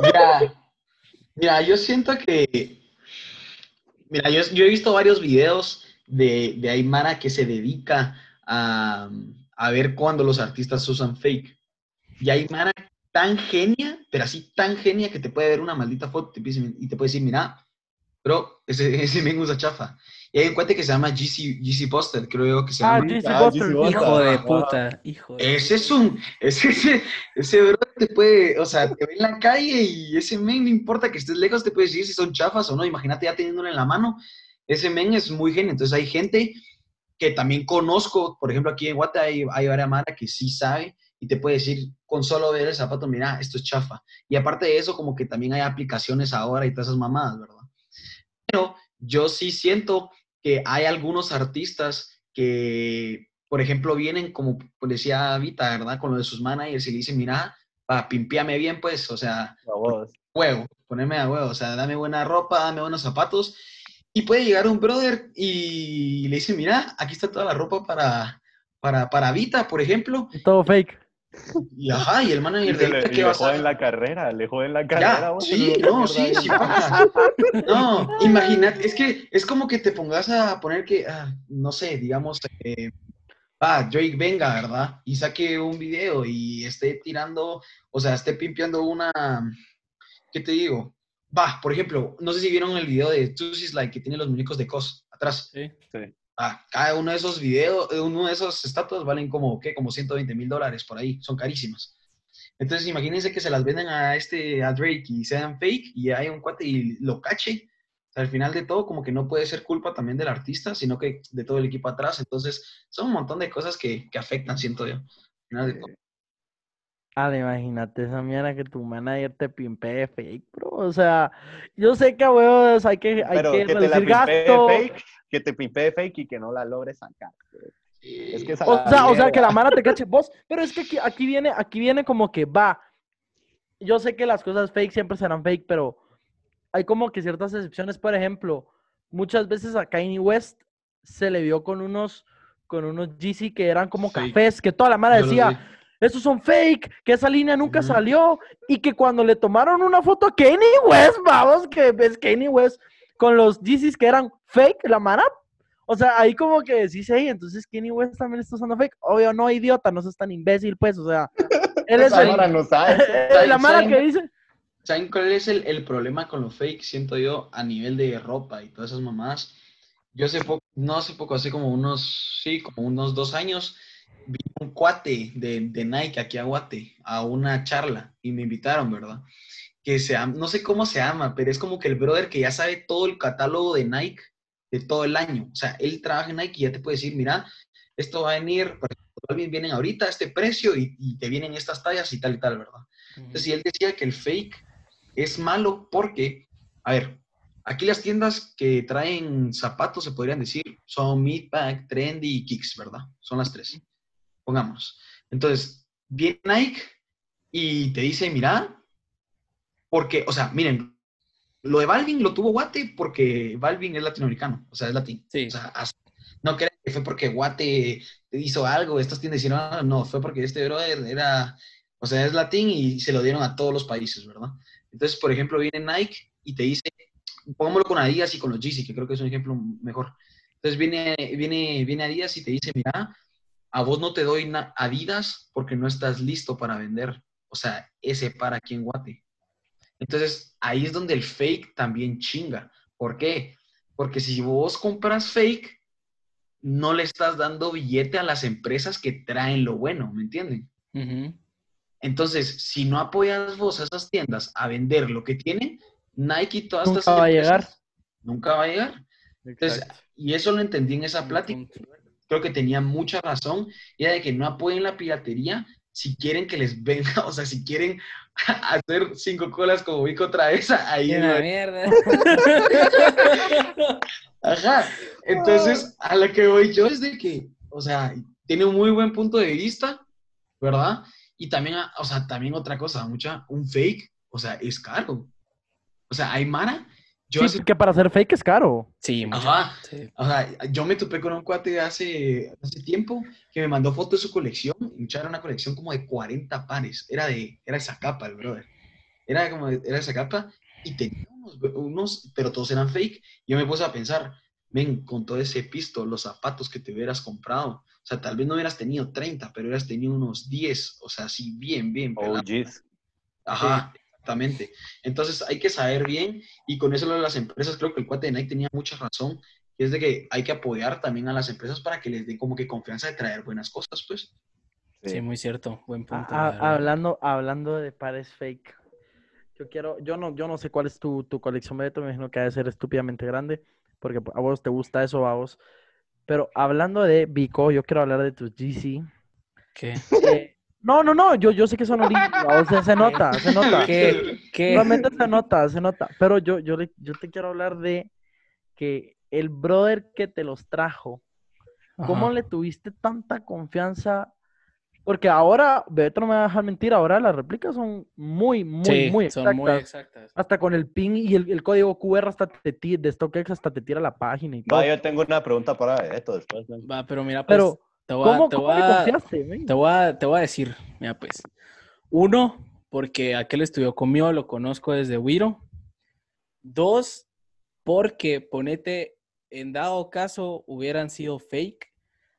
Mira, mira, yo siento que. Mira, yo, yo he visto varios videos de, de Aymara que se dedica a, a ver cuando los artistas usan fake. Y Aymara tan genia, pero así tan genia que te puede ver una maldita foto y te puede decir- y te puede decir, mira, bro, ese, ese men usa chafa. Y hay un cuate que se llama GC, GC Poster, creo yo que se Ah, llama. Ah, GC Buster. Hijo de puta, hijo de... Ese es un, ese, ese, ese bro te puede, o sea, te ve en la calle y ese men, no importa que estés lejos, te puede decir si son chafas o no. Imagínate ya teniéndolo en la mano. Ese men es muy genio. Entonces hay gente que también conozco, por ejemplo, aquí en Guate hay, hay varias mara que sí sabe y te puede decir con solo ver el zapato, mira, esto es chafa. Y aparte de eso, como que también hay aplicaciones ahora y todas esas mamadas, ¿verdad? Pero yo sí siento que hay algunos artistas que, por ejemplo, vienen como decía Vita, ¿verdad? Con lo de sus managers y le dicen, mira, pa, pimpiame bien, pues, o sea, huevo, ponerme a huevo, o sea, dame buena ropa, dame buenos zapatos. Y puede llegar un brother y le dice, mira, aquí está toda la ropa para, para, para Vita, por ejemplo. Todo fake. Y ajá, y el manager de le, ahorita, y ¿qué le a joden la carrera, le joden la carrera. Ya, vos, sí, no, sí, sí pasa. No, imagínate, es que es como que te pongas a poner que, ah, no sé, digamos, eh, ah, Drake venga, ¿verdad? Y saque un video y esté tirando, o sea, esté pimpeando una, ¿qué te digo? Va, por ejemplo, no sé si vieron el video de Tusis Like que tiene los muñecos de COS atrás. Sí. Sí. Ah, cada uno de esos videos, eh, uno de esos estatuas valen como, ¿qué? Como 120 mil dólares por ahí, son carísimas. Entonces, imagínense que se las venden a este, a Drake y sean fake y hay un cuate y lo cache. Al final de todo, como que no puede ser culpa también del artista, sino que de todo el equipo atrás. Entonces, son un montón de cosas que, que afectan, siento yo. Al final de todo. Ah, imagínate esa mierda que tu manager te pimpee fake, bro. O sea, yo sé que a huevos hay que, hay Pero que que reducir gasto. fake, que te pimpee fake y que no la logres sacar. Es que esa O la sea, o sea, que la mara te cache vos. Pero es que aquí, aquí viene, aquí viene como que va. Yo sé que las cosas fake siempre serán fake, pero hay como que ciertas excepciones. Por ejemplo, muchas veces a Kanye West se le vio con unos, con unos Yeezy que eran como cafés, que toda la los decía, vi. estos son fake, que esa línea nunca salió. Y que cuando le tomaron una foto a Kanye West, vamos, que ves Kanye West con los Yeezys que eran fake, la mara. O sea, ahí como que decís, hey, entonces Kanye West también está usando fake. Obvio, no, idiota, no seas tan imbécil, pues, o sea, él es el, mara no sabe. la mara que dice. ¿Saben cuál es el, el problema con los fake? Siento yo a nivel de ropa y todas esas mamadas. Yo hace poco, no hace poco, hace como unos, sí, como unos dos años, vi un cuate de, de Nike aquí a Guate a una charla y me invitaron, ¿verdad? Que se no sé cómo se llama, pero es como que el brother que ya sabe todo el catálogo de Nike de todo el año. O sea, él trabaja en Nike y ya te puede decir, mira, esto va a venir, vienen ahorita a este precio y, y te vienen estas tallas y tal y tal, ¿verdad? Entonces, y él decía que el fake es malo porque, a ver, aquí las tiendas que traen zapatos, se podrían decir, son Meatpack, Trendy y Kicks, ¿verdad? Son las tres. Pongamos. Entonces, viene Nike y te dice, mira, porque, o sea, miren, lo de Balvin lo tuvo Guate porque Balvin es latinoamericano, o sea, es latín. Sí. O sea, no crean que fue porque Guate hizo algo, estas tiendas hicieron no, fue porque este brother era, o sea, es latín y se lo dieron a todos los países, ¿verdad? Entonces, por ejemplo, viene Nike y te dice, pongámoslo con Adidas y con los Yeezy, que creo que es un ejemplo mejor. Entonces viene, viene, viene Adidas y te dice, mira, a vos no te doy Adidas porque no estás listo para vender. O sea, ese para aquí en Guate. Entonces, ahí es donde el fake también chinga. ¿Por qué? Porque si vos compras fake, no le estás dando billete a las empresas que traen lo bueno, ¿me entienden? Entonces, si no apoyas vos a esas tiendas a vender lo que tienen, Nike y todas Nunca estas va a llegar. Nunca va a llegar. Entonces, y eso lo entendí en esa plática. Creo que tenía mucha razón. Era de que no apoyen la piratería si quieren que les venga, o sea, si quieren hacer cinco colas como Vico Travesa, ahí no mierda. Ajá. Entonces, a la que voy yo es de que, o sea, tiene un muy buen punto de vista, ¿verdad? Y también, o sea, también otra cosa, mucha, un fake, o sea, es caro. O sea, hay Mara. Yo Sí, hace- que para hacer fake es caro. Sí. Ajá. Sí. O sea, yo me topé con un cuate hace, hace tiempo que me mandó fotos de su colección. y Era una colección como de 40 pares. Era de era esa capa, el brother. Era como de, era esa capa y tenía unos, unos, pero todos eran fake. Yo me puse a pensar, ven, con todo ese pisto, los zapatos que te hubieras comprado. O sea, tal vez no hubieras tenido 30, pero hubieras tenido unos 10. O sea, así bien, bien. pelado. OGs. Ajá, exactamente. Entonces hay que saber bien y con eso lo de las empresas, creo que el cuate de Nike tenía mucha razón, y es de que hay que apoyar también a las empresas para que les den como que confianza de traer buenas cosas, pues. Sí, muy cierto. Buen A- punto. a- la verdad. hablando, hablando de pares fake. Yo quiero, yo no, yo no sé cuál es tu, tu colección, Beto, me imagino que ha de ser estúpidamente grande, porque a vos te gusta eso, a vos. Pero hablando de Vico, yo quiero hablar de tus GC. ¿Qué? Eh, no, no, no, yo, yo sé que son originales, o sea, se nota, se nota. ¿Qué? ¿Qué? Realmente se nota, se nota. Pero yo, yo, le- yo te quiero hablar de que el brother que te los trajo, ¿cómo Ajá. le tuviste tanta confianza? Porque ahora, Beto no me va a dejar mentir, ahora las réplicas son muy, muy, Sí, muy son exactas. muy exactas. Hasta con el pin y el, el código QR hasta te ti- de StockX hasta te tira la página y todo. Va, yo tengo una pregunta para esto después. Va, pero mira, pues, Pero, Te voy, a- ¿Cómo, te cómo voy a- confiaste, men? te voy a- te voy a decir, mira pues. Uno, porque aquel estudió conmigo, lo conozco desde Wiro. Dos, porque ponete, en dado caso, hubieran sido fake.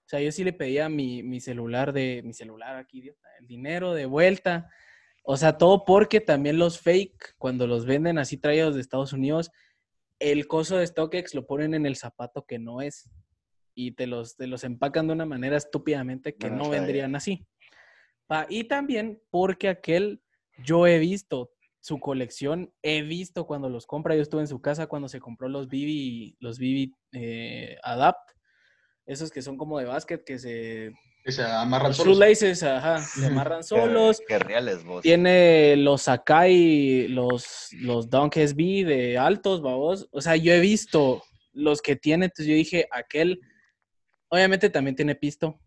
O sea, yo sí le pedía mi, mi celular de, mi celular aquí, idiota, el dinero de vuelta. O sea, todo porque también los fake, cuando los venden así traídos de Estados Unidos, el coso de StockX lo ponen en el zapato que no es. Y te los, te los empacan de una manera estúpidamente que No, vendrían así. Pa- y también porque aquel, yo he visto su colección, he visto cuando los compra, yo estuve en su casa cuando se compró los Vivi, los Vivi eh, Adapt, esos que son como de básquet, que se... Que se amarran Los solos. shoelaces, ajá, se amarran solos. Qué, qué reales vos. Tiene los Sakai, los, los Dunk SB de altos, babos. O sea, yo he visto los que tiene, entonces yo dije, aquel, obviamente también tiene pisto.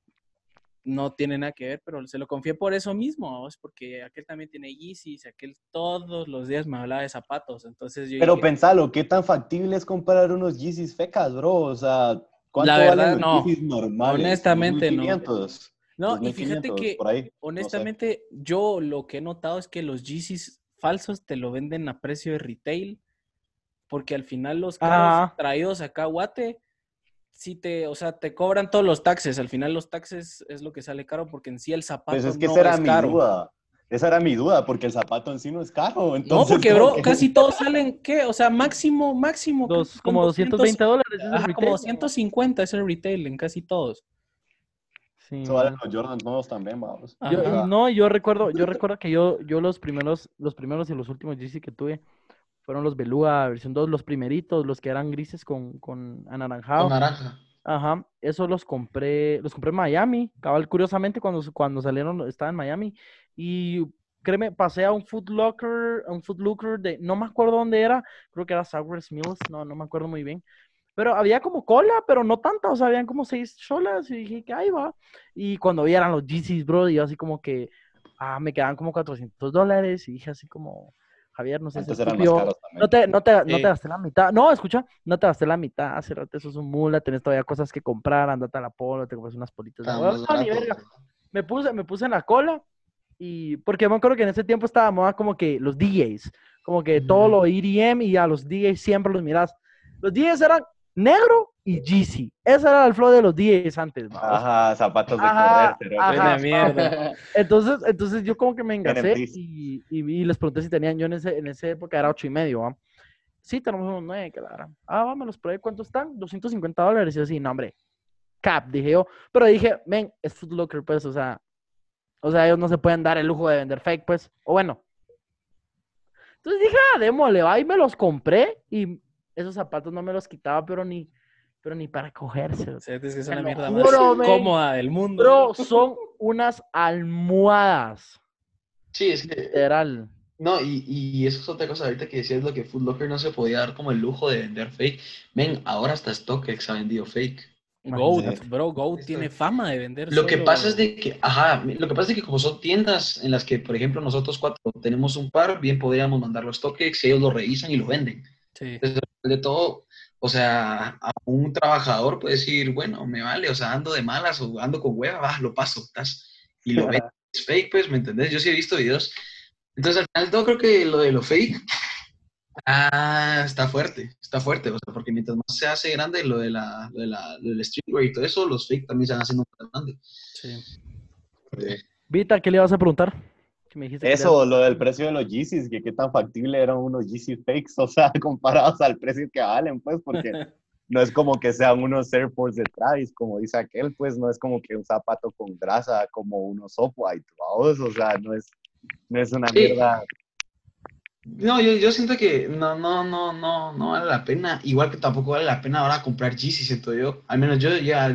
No tiene nada que ver, pero se lo confié por eso mismo, babos, porque aquel también tiene Yeezys, aquel todos los días me hablaba de zapatos. Entonces yo Pero dije, pensalo, ¿qué tan factible es comprar unos Yeezys fecas, bro? O sea, ¿cuánto La verdad, valen los no. Yeezys normales? Honestamente, no. 1500, no, y fíjate 2500, que por ahí. honestamente yo lo que he notado es que los Yeezys falsos te lo venden a precio de retail, porque al final los carros Ajá. traídos acá a Guate, sí te, o sea, te cobran todos los taxes, al final los taxes es lo que sale caro porque en sí el zapato Pues es que no esa era es mi caro. duda. Esa era mi duda, porque el zapato en sí no es caro. No, Entonces, porque como bro, casi todos salen, ¿qué? O sea, máximo, máximo. Dos- como 220 dólares. es Ajá, como retail, ¿no? 250 es el retail en casi todos. Sí, Eso valen man. los Jordan nuevos también, vamos. Yo- no, yo recuerdo, yo recuerdo que yo, yo los primeros, los primeros y los últimos Yeezy que tuve fueron los Beluga versión 2, los primeritos, los que eran grises con, con anaranjado. Con naranja. Ajá, esos los compré, los compré en Miami, cabal, curiosamente cuando, cuando salieron estaba en Miami y créeme, pasé a un Foot Locker, a un Foot Locker de, no me acuerdo dónde era, creo que era Sours Mills, no, no me acuerdo muy bien, pero había como cola, pero no tanta, o sea, habían como seis cholas y dije que ahí va, y cuando vi eran los Yeezys, bro, y yo así como que, ah, me quedaban como 400 dólares y dije así como, Javier, no sé Antes si eran más caros también. no te, no, te, no te gasté la mitad. No, escucha, no te gasté la mitad. Cérrate, eso es un mula. Tenés todavía cosas que comprar. Andate a la polo, te compras unas politas. de Está huevo. más No, ni barato. verga. Me puse, me puse en la cola. Y porque me acuerdo que en ese tiempo estaba moda como que los DJs. Como que todo Ujú. lo EDM y a los DJs siempre los miras. Los DJs eran negro y Jeezy. Ese era el flow de los DJs antes. ¿va? Ajá, zapatos de Ajá, correr, pero ajá. Mierda. Entonces, entonces yo como que me engasé y, y, y les pregunté si tenían, yo en, ese, en esa época era ocho y medio, ¿va? Sí, tenemos unos nueve, que la gran. Ah, va, me los probé, ¿cuánto están? 250 dólares. Y yo así, no, hombre, cap, dije yo. Pero dije, ven, es Foot Locker, pues, o sea, o sea, ellos no se pueden dar el lujo de vender fake, pues, o bueno. Entonces dije, ah, démosle, va, y me los compré y esos zapatos no me los quitaba, pero ni, pero ni para cogerse. O sea, es que es lo mierda juro, más cómoda del mundo. Bro, son unas almohadas, Sí, es que. literal. No, y, y eso es otra cosa ahorita que decías lo que Foot Locker no se podía dar como el lujo de vender fake. Men, ahora hasta StockX ha vendido fake. Goat, bro, Goat Esto- tiene fama de vender Lo que pasa es de que, ajá, lo que pasa es que como son tiendas en las que, por ejemplo, nosotros cuatro tenemos un par, bien podríamos mandarlo a StockX, ellos lo revisan y lo venden. Sí. De todo, o sea, a un trabajador puede decir, bueno, me vale, o sea, ando de malas o ando con hueva, va, lo paso, tas, y lo ven. Es fake, pues, ¿me entendés? Yo sí he visto videos. Entonces, al final, todo creo que lo de lo fake, ah, está fuerte, está fuerte, o sea, porque mientras más se hace grande lo, de la, lo, de la, lo del streetwear y todo eso, los fake también se van haciendo más grandes. sí. Vita, ¿qué le vas a preguntar? Que me dijiste que le Eso, lo del precio de los Yeezys, que qué tan factible eran unos Yeezy fakes, o sea, comparados al precio que valen, pues, porque no es como que sean unos Air Force de Travis, como dice aquel, pues, no es como que un zapato con grasa, como unos Off-White, o sea, no es, no es una Sí. mierda. No, yo, yo siento que no, no, no, no, no vale la pena. Igual que tampoco vale la pena ahora comprar Yeezy, siento yo. Al menos yo ya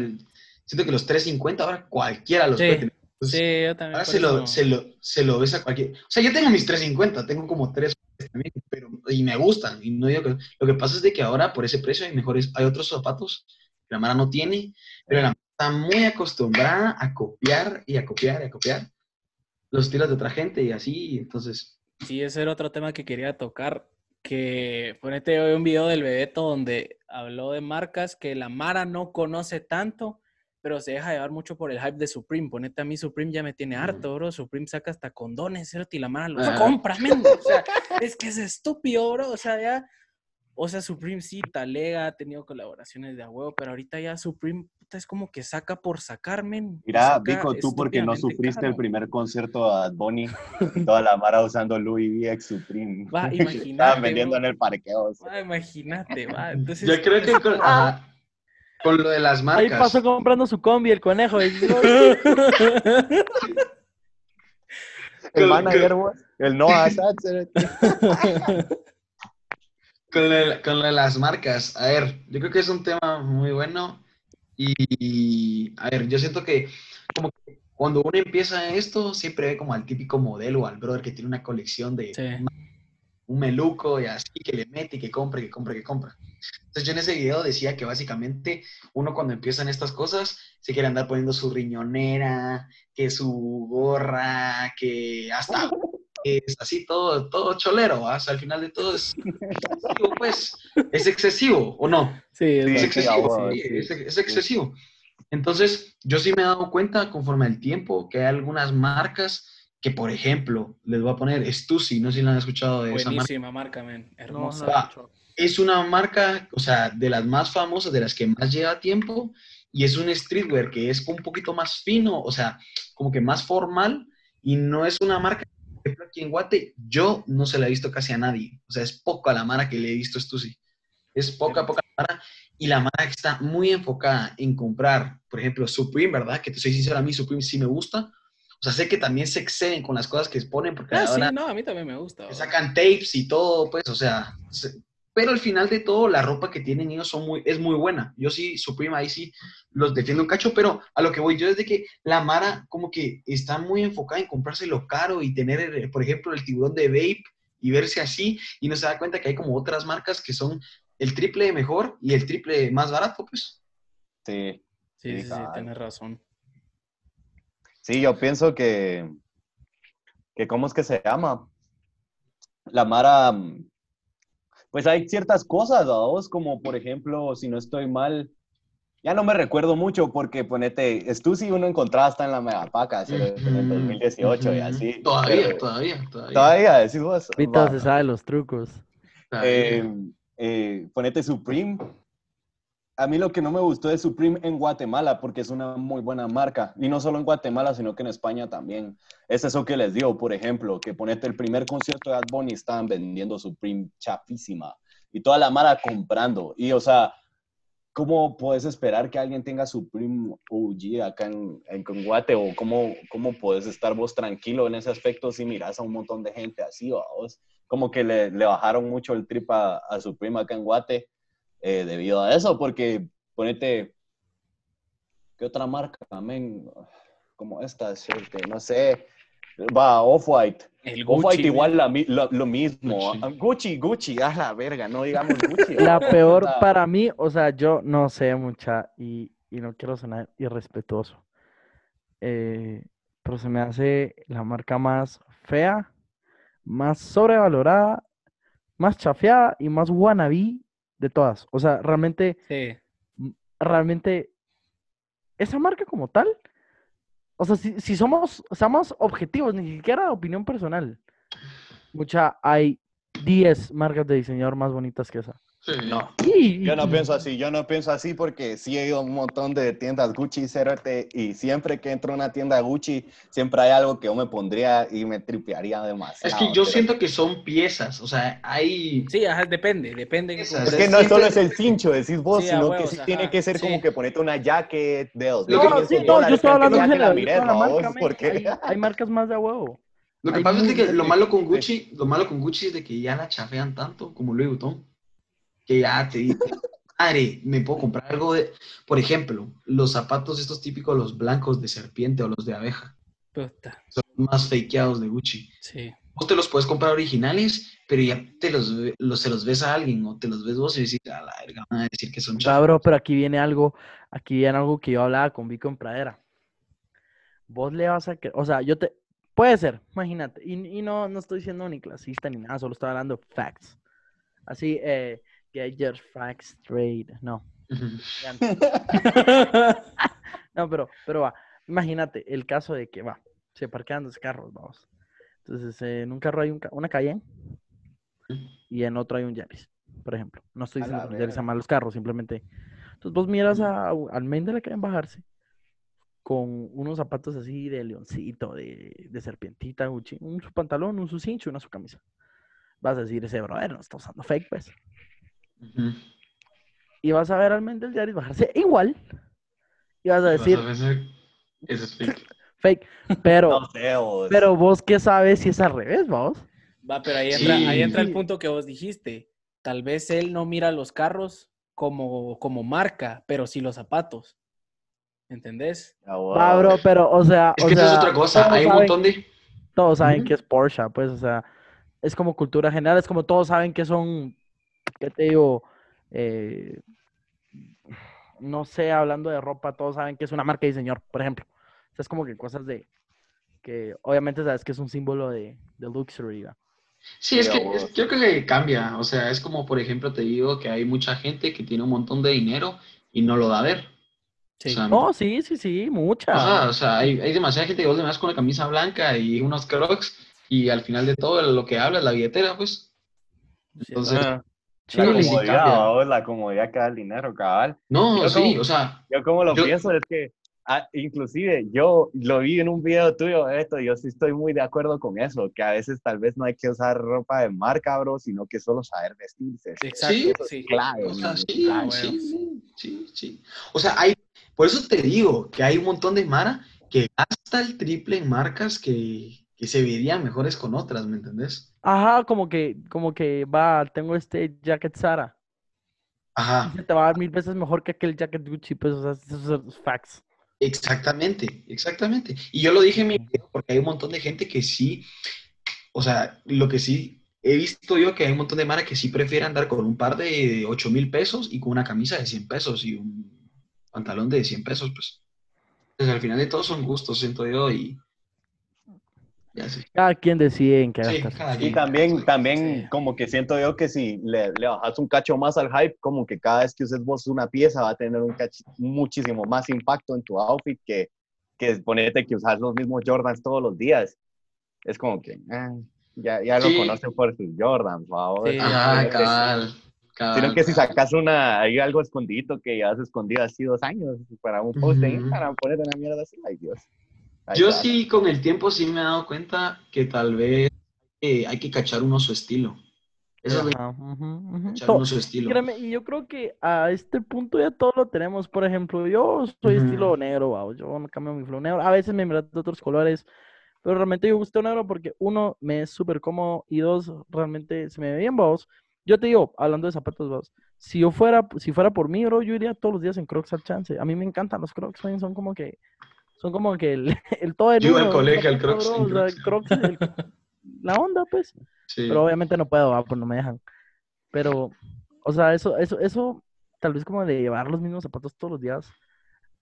siento que los 350 ahora cualquiera los Sí. puede tener. Entonces, Sí, yo también. ahora se lo, se, lo, se lo ves a cualquier. O sea, yo tengo mis 350, tengo como tres también, pero, y me gustan. Y no digo que, lo que pasa es de que ahora por ese precio hay mejores, hay otros zapatos que la Mara no tiene, pero la Mara está muy acostumbrada a copiar y a copiar y a copiar los estilos de otra gente y así, entonces. Sí, ese era otro tema que quería tocar. Que ponete hoy un video del Bebeto donde habló de marcas que la Mara no conoce tanto pero se deja llevar mucho por el hype de Supreme. Ponete a mí, Supreme ya me tiene harto, bro. Supreme saca hasta condones, ¿cierto? Y la mara los Ajá. compra, men. O sea, es que es estúpido, bro. O sea, ya. O sea, Supreme sí, Talega ha tenido colaboraciones de a huevo, pero ahorita ya Supreme puta, es como que saca por sacar, men. Mira, Vico, tú porque no sufriste el primer concierto a Bunny, toda la mara usando Louis V X Supreme. Va, imagínate, Estaban vendiendo bro. en el parqueo. o sea. Ah, imagínate, va. Entonces, Yo creo que con, ajá, con lo de las Ahí marcas. pasó comprando su combi, el conejo. y El manager, el Noah. Con, lo- con lo de las marcas, a ver, yo creo que es un tema muy bueno y, a ver, yo siento que como que cuando uno empieza esto, siempre ve como al típico modelo, al brother que tiene una colección de Sí. un meluco y así, que le mete y que compra, que compra, que compra. Entonces yo en ese video decía que básicamente uno cuando empiezan estas cosas se quiere andar poniendo su riñonera, que su gorra, que hasta es así todo, todo cholero, ¿va? O sea, al final de todo es excesivo, pues, es excesivo, ¿o no? Sí, es Es excesivo, sí, es, es excesivo. Entonces, yo sí me he dado cuenta conforme al tiempo que hay algunas marcas que, por ejemplo, les voy a poner Stussy, no sé si la han escuchado de esa marca. Buenísima marca, no, Hermosa. no, Va. Es una marca, o sea, de las más famosas, de las que más lleva tiempo, y es un streetwear que es un poquito más fino, o sea, como que más formal, y no es una marca, por ejemplo, aquí en Guate, yo no se la he visto casi a nadie, o sea, es poca la mara que le he visto a Stussy. Es poca, poca la mara, y la mara que está muy enfocada en comprar, por ejemplo, Supreme, ¿verdad? Que te soy sincero, a mí Supreme sí me gusta. O sea, sé que también se exceden con las cosas que ponen, porque Ah, sí, ahora no, a mí también me gusta. que sacan tapes y todo, pues, o sea, se- pero al final de todo, la ropa que tienen ellos son muy, es muy buena. Yo sí, Supreme ahí sí los defiendo un cacho, pero a lo que voy yo es de que la Mara como que está muy enfocada en comprarse lo caro y tener, eh, por ejemplo, el tiburón de Vape y verse así, y no se da cuenta que hay como otras marcas que son el triple de mejor y el triple de más barato, pues. Sí. Sí, sí, Sí, tienes razón. Sí, yo pienso que, que ¿cómo es que se llama? La Mara, mm, pues hay ciertas cosas, vos como por ejemplo, si no estoy mal, ya no me recuerdo mucho porque ponete, Stussy uno encontraba hasta en la Megapaca en el 2018 y así. Todavía, pero- todavía, todavía. Todavía, decís vos. Va. se sabe los trucos. Eh, eh, ponete Supreme. A mí lo que no me gustó de Supreme en Guatemala, porque es una muy buena marca, y no solo en Guatemala, sino que en España también. Es eso que les dio, por ejemplo, que ponete el primer concierto de Bad Bunny, estaban vendiendo Supreme chafísima, y toda la mara comprando. Y, o sea, ¿cómo puedes esperar que alguien tenga Supreme OG acá en, en, en Guate? ¿O cómo, cómo puedes estar vos tranquilo en ese aspecto si miras a un montón de gente así, ¿va vos? Como que le, le bajaron mucho el trip a, a Supreme acá en Guate eh, debido a eso, porque ponete, ¿qué otra marca también? Como esta, suerte, no sé, va, Off-White. El Gucci. Off-White igual la lo, lo mismo. Gucci. Ah, Gucci, Gucci, a la verga, no digamos Gucci. La peor para mí, o sea, yo no sé mucha y, y no quiero sonar irrespetuoso, eh, pero se me hace la marca más fea, más sobrevalorada, más chafeada y más wannabe de todas. O sea, realmente, Sí. realmente, esa marca como tal, o sea, si, si somos, somos objetivos, ni siquiera opinión personal, mucha, hay 10 marcas de diseñador más bonitas que esa. Sí. No. Yo no y- pienso así, yo no pienso así porque sí he ido a un montón de tiendas Gucci, Cerote, y siempre que entro a una tienda Gucci, siempre hay algo que yo me pondría y me tripearía demasiado. Es que yo siento que son piezas, o sea, hay... Sí, ajá, depende, depende. Es que no siempre- solo es el cincho, decís vos, Sí, sino huevos, que sí ajá, tiene que ser sí. como que ponete una jacket de dos No, sí, yo dólares, estoy hablando que la toda la marca, porque- hay, hay marcas más de huevo. Lo que Hay pasa es de que lo malo con Gucci, lo malo con Gucci es de que ya la chafean tanto como Louis Vuitton, que ya te dice, madre, me puedo comprar algo de, por ejemplo, los zapatos estos típicos, los blancos de serpiente o los de abeja, Puta, son más fakeados de Gucci. sí. Vos te los puedes comprar originales, pero ya te los, los- se los ves a alguien o te los ves vos y decís, a la verga, van a decir que son chafas. Cabrón, pero aquí viene algo, aquí viene algo que yo hablaba con Vico en Pradera. Vos le vas a o sea, yo te, puede ser, imagínate, y, y no, no estoy siendo ni clasista ni nada, solo estoy hablando facts. Así, eh, get your facts straight, no. No. Pero, pero va, imagínate el caso de que va, se parquean dos carros, vamos. Entonces, eh, en un carro hay un una Cayenne y en otro hay un Yaris, por ejemplo. No estoy diciendo que Yaris malos carros, simplemente. Entonces, vos miras a- al men de la Cayenne bajarse con unos zapatos así de leoncito, de, de serpientita, Gucci, un su pantalón, un su cincho, una su camisa. Vas a decir, ese brother no está usando fake, pues. Y vas a ver al men del Yaris bajarse igual. Y vas a decir, Vas a ver, Eso es fake. fake. Pero, No sé, vos. pero vos qué sabes si es al revés, vamos. Va, pero ahí entra, ahí entra el punto que vos dijiste. Tal vez él no mira los carros como, como marca, pero sí los zapatos. ¿Entendés? Bro, pero, o sea, Es o que eso es sea, otra cosa. todos Hay un saben- montón de. Todos saben que es Porsche, pues, o sea, es como cultura general, es como todos saben que son, ¿qué te digo? Eh, no sé, hablando de ropa, todos saben que es una marca de diseñador, por ejemplo. O sea, es como que cosas de, que obviamente sabes que es un símbolo de, de luxury, ¿va? Sí, es que es- creo que cambia. O sea, es como, por ejemplo, te digo que hay mucha gente que tiene un montón de dinero y no lo da a ver. Sí. O sea, No, sí, sí, sí, mucha. Ajá, o sea, hay, hay demasiada gente que vos das con la camisa blanca y unos crocs y al final de todo lo que habla es la billetera, pues. Entonces, Ah. La comodidad, vos, la comodidad que da el dinero, cabal. no, Yo sí, como- o sea, Yo como lo Yo- pienso es que, ah, inclusive yo lo vi en un video tuyo, esto, yo sí estoy muy de acuerdo con eso, que a veces tal vez no hay que usar ropa de marca, bro, sino que solo saber vestirse. Exacto, Sí, sí. clave, o sea, sí, clave. sí, sí, sí, sí. O sea, hay, por eso te digo que hay un montón de Mara que gasta el triple en marcas que, que se verían mejores con otras, ¿me entendés? Ajá, como que, como que va, tengo este jacket Zara. y Ajá, se te va a dar mil veces mejor que aquel jacket Gucci, pues, o sea, esos son los facts. exactamente, exactamente. Y yo lo dije en mi video porque hay un montón de gente que sí, o sea, lo que sí he visto yo que hay un montón de Mara que sí prefiere andar con un par de 8 mil pesos y con una camisa de 100 pesos y un pantalón de 100 pesos, pues. Entonces, al final de todo son gustos, siento yo, y ya sí. Cada quien decide en qué Sí, gastar. Y también, también Sí. como que siento yo que si le, le bajas un cacho más al hype, como que cada vez que uses vos una pieza va a tener un cach- muchísimo más impacto en tu outfit que, que ponerte que usas los mismos Jordans todos los días. Es como que ah, ya, ya Sí. lo conocen por sus Jordans, Sino que- cabal. cabal, Sino que si sacas una, hay algo escondidito que ya has escondido así dos años para un post de Ujú. Instagram, ponerte una mierda así, ay Dios. Ahí Yo sí, con el tiempo sí me he dado cuenta que tal vez eh, hay que cachar uno su estilo. Eso es lo Ajá, ujú. cachar To- uno su estilo. Créeme, y yo creo que a este punto ya todo lo tenemos. Por ejemplo, yo soy Ujú. estilo negro, wow, yo me cambio mi flow negro. A veces me meto de otros colores, pero realmente yo gusto negro porque uno, me es súper cómodo y dos, realmente se me ve bien, vos. Yo te digo, hablando de zapatos, vos, si yo fuera, si fuera por mí, bro, yo iría todos los días en Crocs al chance. A mí me encantan los Crocs, son como que, son como que el, el todo en Yo al colegio Crocs, bro, o sea, el Crocs, el- la onda, pues. Sí. Pero obviamente no puedo, ah, pues no me dejan. Pero, o sea, eso, eso, eso, tal vez como de llevar los mismos zapatos todos los días,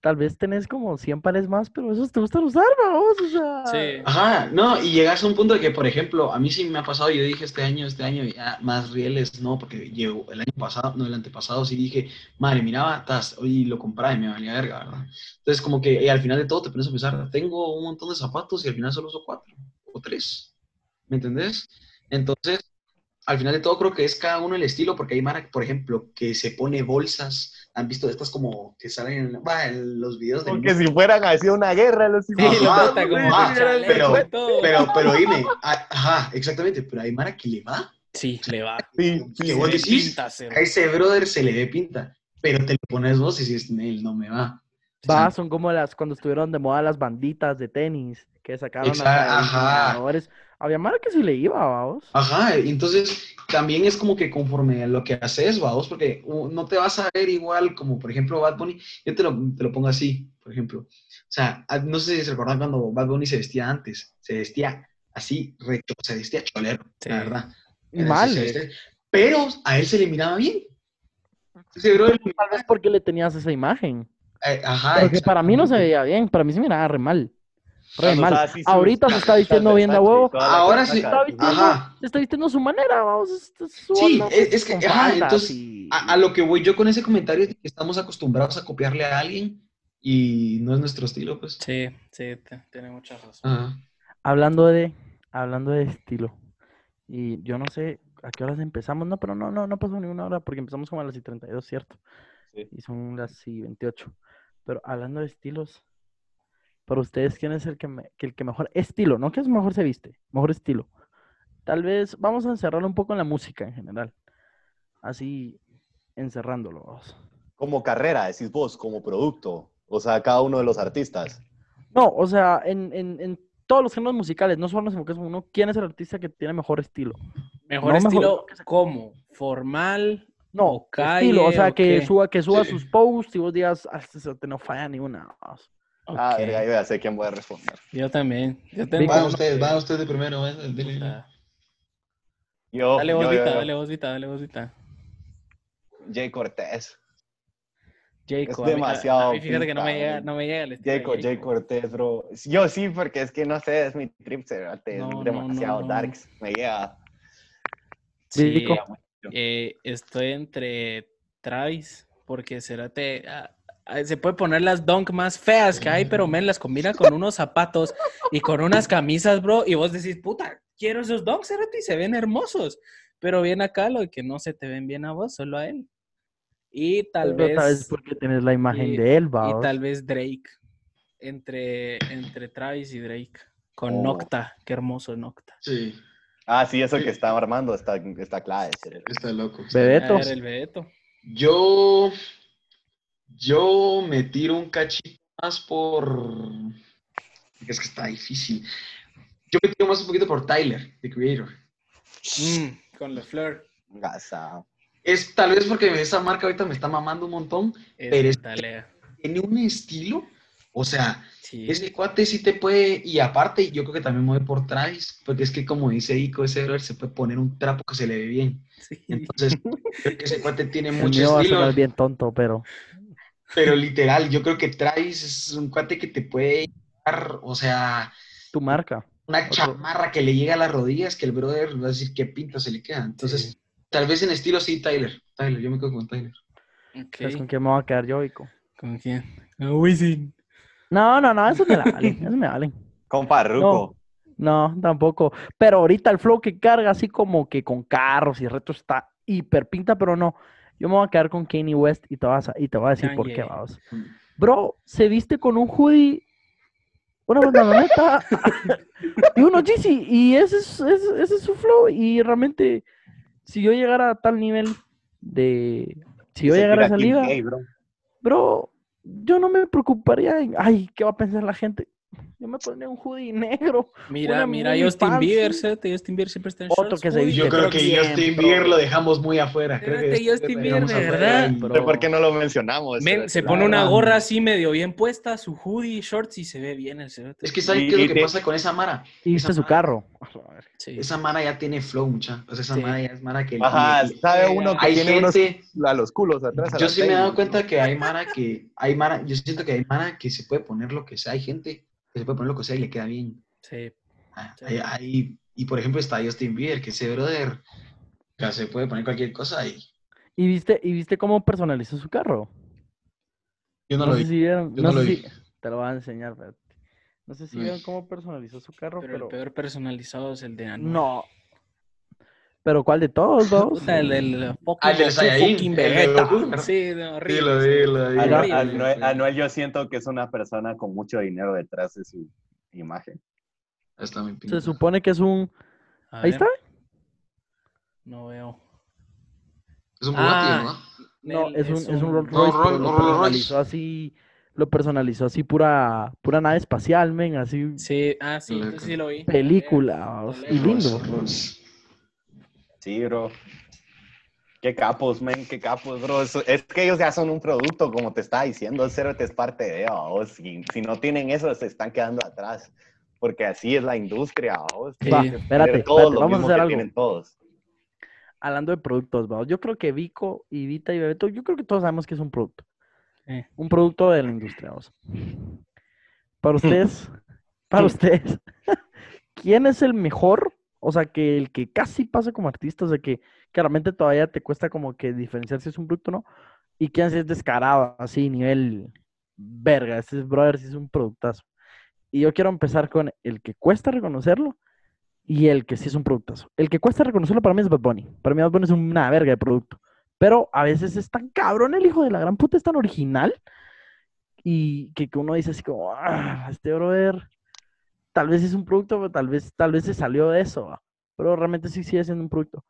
tal vez tenés como 100 pares más, pero esos te gustan usar, vamos, o sea. Sí. Ajá, no, y llegas a un punto de que, por ejemplo, a mí sí me ha pasado, yo dije este año, este año ya más rieles, no, porque llevo el año pasado, no, el antepasado sí dije, madre, miraba, tas, y lo compraba y me valía verga, ¿verdad? Entonces, como que eh, al final de todo te pones a pensar, tengo un montón de zapatos y al final solo uso cuatro o tres, ¿me entendés? Entonces, al final de todo creo que es cada uno el estilo, porque hay Mara, por ejemplo, que se pone bolsas, han visto estas como que salen en, va, en los videos de... Porque si fueran así una guerra, los Sí, Ajá, lo ah, como pero-. Pero, pero dime, a- ajá, exactamente, pero hay Mara que le va. Sí, le va. Sí, Que sí, vos decís, pinta, a ese brother se le ve pinta, pero te lo pones vos y dices, él no me va. Va, son como las, cuando estuvieron de moda las banditas de tenis, que sacaron Exa- hasta ajá. Había mara que sí le iba, vamos. Ajá, entonces también es como que conforme a lo que haces, vamos, porque no te vas a ver igual como, por ejemplo, Bad Bunny, yo te lo, te lo pongo así, por ejemplo. O sea, ah, no sé si se recuerdan cuando Bad Bunny se vestía antes, se vestía así, recho, se vestía cholero, Sí. la verdad. Mal. vestía- Pero a él se le miraba bien. Ese brother, Tal vez porque le tenías esa imagen. eh, ajá, Pero que para mí no se veía bien, para mí se miraba re mal. Re mal. así Ahorita se está vistiendo bien de huevo. Ahora sí, acá. vistiendo- Ajá. Se está vistiendo a su manera, vamos. su Sí, onda, es- es que, ajá, entonces, y- A, a lo que voy yo con ese comentario es que estamos acostumbrados a copiarle a alguien y no es nuestro estilo, pues. Sí, sí, te- tiene mucha razón. Ajá. Hablando de, hablando de estilo. Y yo no sé a qué horas empezamos, no, pero no, no, no pasó ni una hora porque empezamos como a las y 32, ¿cierto? Sí. Y son las y 28. Pero hablando de estilos, para ustedes, ¿quién es el que, me- que el que mejor estilo? No que es mejor se viste, mejor estilo. Tal vez vamos a encerrarlo un poco en la música en general. Así, encerrándolo. Como carrera, decís vos, como producto. O sea, cada uno de los artistas. No, o sea, en, en, en todos los géneros musicales, no solo nos enfoquemos en uno, ¿quién es el artista que tiene mejor estilo? Mejor No, mejor- estilo, ¿cómo? ¿Formal? No, ¿O calle? estilo, o sea, o que qué? suba, que suba Sí. sus posts y vos digas, ah, este cerote no falla ni una. Vamos". Ah, Ok, verga, yo ya sé quién voy a responder. Yo también. Yo tengo Van ustedes, van ustedes de primero, ¿eh? dile. Yo, Dale yo, vosita, yo. dale vosita, dale vosita. Jay Cortés. Jayco, Es a mí- a- demasiado mí fíjate que no me llega, no me llega el estilo. Jayco. Cortés, bro. Yo sí, porque es que no sé, es mi trip, No, es demasiado no, no. darks. Me llega. Sí, eh, estoy entre Travis, porque Cerate ah, se puede poner las dunk más feas que hay, pero men las combina con unos zapatos y con unas camisas, bro, y vos decís, puta, quiero esos dunks, y se ven hermosos, pero bien acá lo que no se te ven bien a vos, solo a él. Y tal Pero vez, tal vez porque tienes la imagen y- de él, y va. tal vez Drake, entre, entre Travis y Drake, con Oh. Nocta, qué hermoso Nocta. Sí, Ah, sí, eso que está armando está, está clave. está loco. está Bebeto. A ver, el Bebeto. Yo, yo me tiro un cachito más por... Es que está difícil. Yo me tiro más un poquito por Tyler, The Creator. Mm, con la flor. Gasa. Es tal vez porque esa marca ahorita me está mamando un montón. Es Pero es-. Tiene un estilo. O sea, Sí. ese cuate sí te puede... Y aparte, yo creo que también voy por Travis. Porque es que como dice Ico, ese brother se puede poner un trapo que se le ve bien. Sí. Entonces, creo que ese cuate tiene El mucho mío va a estilo. sonar bien tonto, pero Pero literal, yo creo que Travis es un cuate que te puede dar, o sea, tu marca. una Otro. chamarra que le llega a las rodillas que el brother va a decir qué pinta se le queda. Entonces, Sí. tal vez en estilo sí, Tyler. Tyler, yo me quedo con Tyler. Ok. ¿Sabes con quién me voy a quedar yo, Ico? ¿Con quién? Con Wisin. No, no, no, eso me la valen, eso me valen. Compa Ruco. No, tampoco. Pero ahorita el flow que carga así como que con carros y retos está hiper pinta, pero no. Yo me voy a quedar con Kanye West y te, vas a, y te voy a decir por qué, vamos. Bro, se viste con un hoodie, una pantaloneta y unos Yeezy. Y ese es, ese, ese es su flow. Y realmente, si yo llegara a tal nivel de... Si yo llegara a esa liga, K, bro. bro, yo no me preocuparía en, ay, ¿qué va a pensar la gente? Yo me pondría un hoodie negro. Mira, mira, Justin fancy. Bieber, ¿sí? Justin Bieber siempre está en Otro shorts, que se Yo creo que bien, Justin bro. Bieber lo dejamos muy afuera. Creo que Justin Bieber, de verdad. sé por qué no lo mencionamos. Men, se pone una gorra así medio bien puesta, su hoodie, shorts y se ve bien el cerote. Es que ¿sabes qué es lo que pasa con esa Mara? Y Esa su carro. Sí. Esa Mara ya tiene flow, mucha. O sea, esa Sí. Mara ya es Mara que... Ajá, le- sabe uno que hay tiene unos gente... a los culos atrás. a Yo sí me he dado cuenta ¿no? que hay Mara que... Hay Mara, yo siento que hay Mara que se puede poner lo que sea. Hay gente que se puede poner lo que sea y le queda bien. Sí. Ah, Sí. hay- hay- y por ejemplo está Justin Bieber, que ese brother ya se puede poner cualquier cosa y ¿Y viste, ¿Y viste cómo personalizó su carro? yo no, lo sé vi. si vieron. yo no no sé lo si- vi. Te lo voy a enseñar, espérate. No sé si vieron cómo personalizó su carro, Pero pero. el peor personalizado es el de Anuel. No. ¿Pero cuál de todos, dos? El del fucking, Ah, el fucking el de Vegeta. Sí, horrible. Sí, lo vi, lo vi. Anuel, yo siento que es una persona con mucho dinero detrás de su imagen. Está muy Se supone que es un. A Ahí ver, está. No veo. Es un Bugatti, Ah, ¿no? No, es un, es un Rolls Royce, lo un Rolls Royce. personalizó así. Lo personalizó así, pura, pura nave espacial, men, así. Sí, ah, sí, sí lo vi. Película, leo. y lindo. Sí, bro. Qué capos, men, qué capos, bro. Es que ellos ya son un producto, como te estaba diciendo, el cero te es parte de ellos. Si, si no tienen eso, se están quedando atrás. Porque así es la industria, vos. Sí. Va, Sí. espérate, Todos espérate, lo vamos a hacer que algo. tienen todos. Hablando de productos. Yo creo que Vico y Vita y Bebeto, yo creo que todos sabemos que es un producto. Un producto de la industria, vamos. Para ustedes, para ustedes, ¿quién es el mejor? O sea, que el que casi pasa como artista, o sea, que claramente todavía te cuesta como que diferenciar si es un producto o no. ¿Y sí es descarado, así, nivel, verga, este brother sí es un productazo. Y yo quiero empezar con el que cuesta reconocerlo y el que sí es un productazo. El que cuesta reconocerlo para mí es Bad Bunny. Para mí Bad Bunny es una verga de producto. Pero a veces es tan cabrón el hijo de la gran puta, es tan original. Y que, que uno dice así como, ah, este brother, tal vez es un producto, pero tal vez, tal vez se salió de eso. ¿va? Pero realmente sí sigue siendo un producto.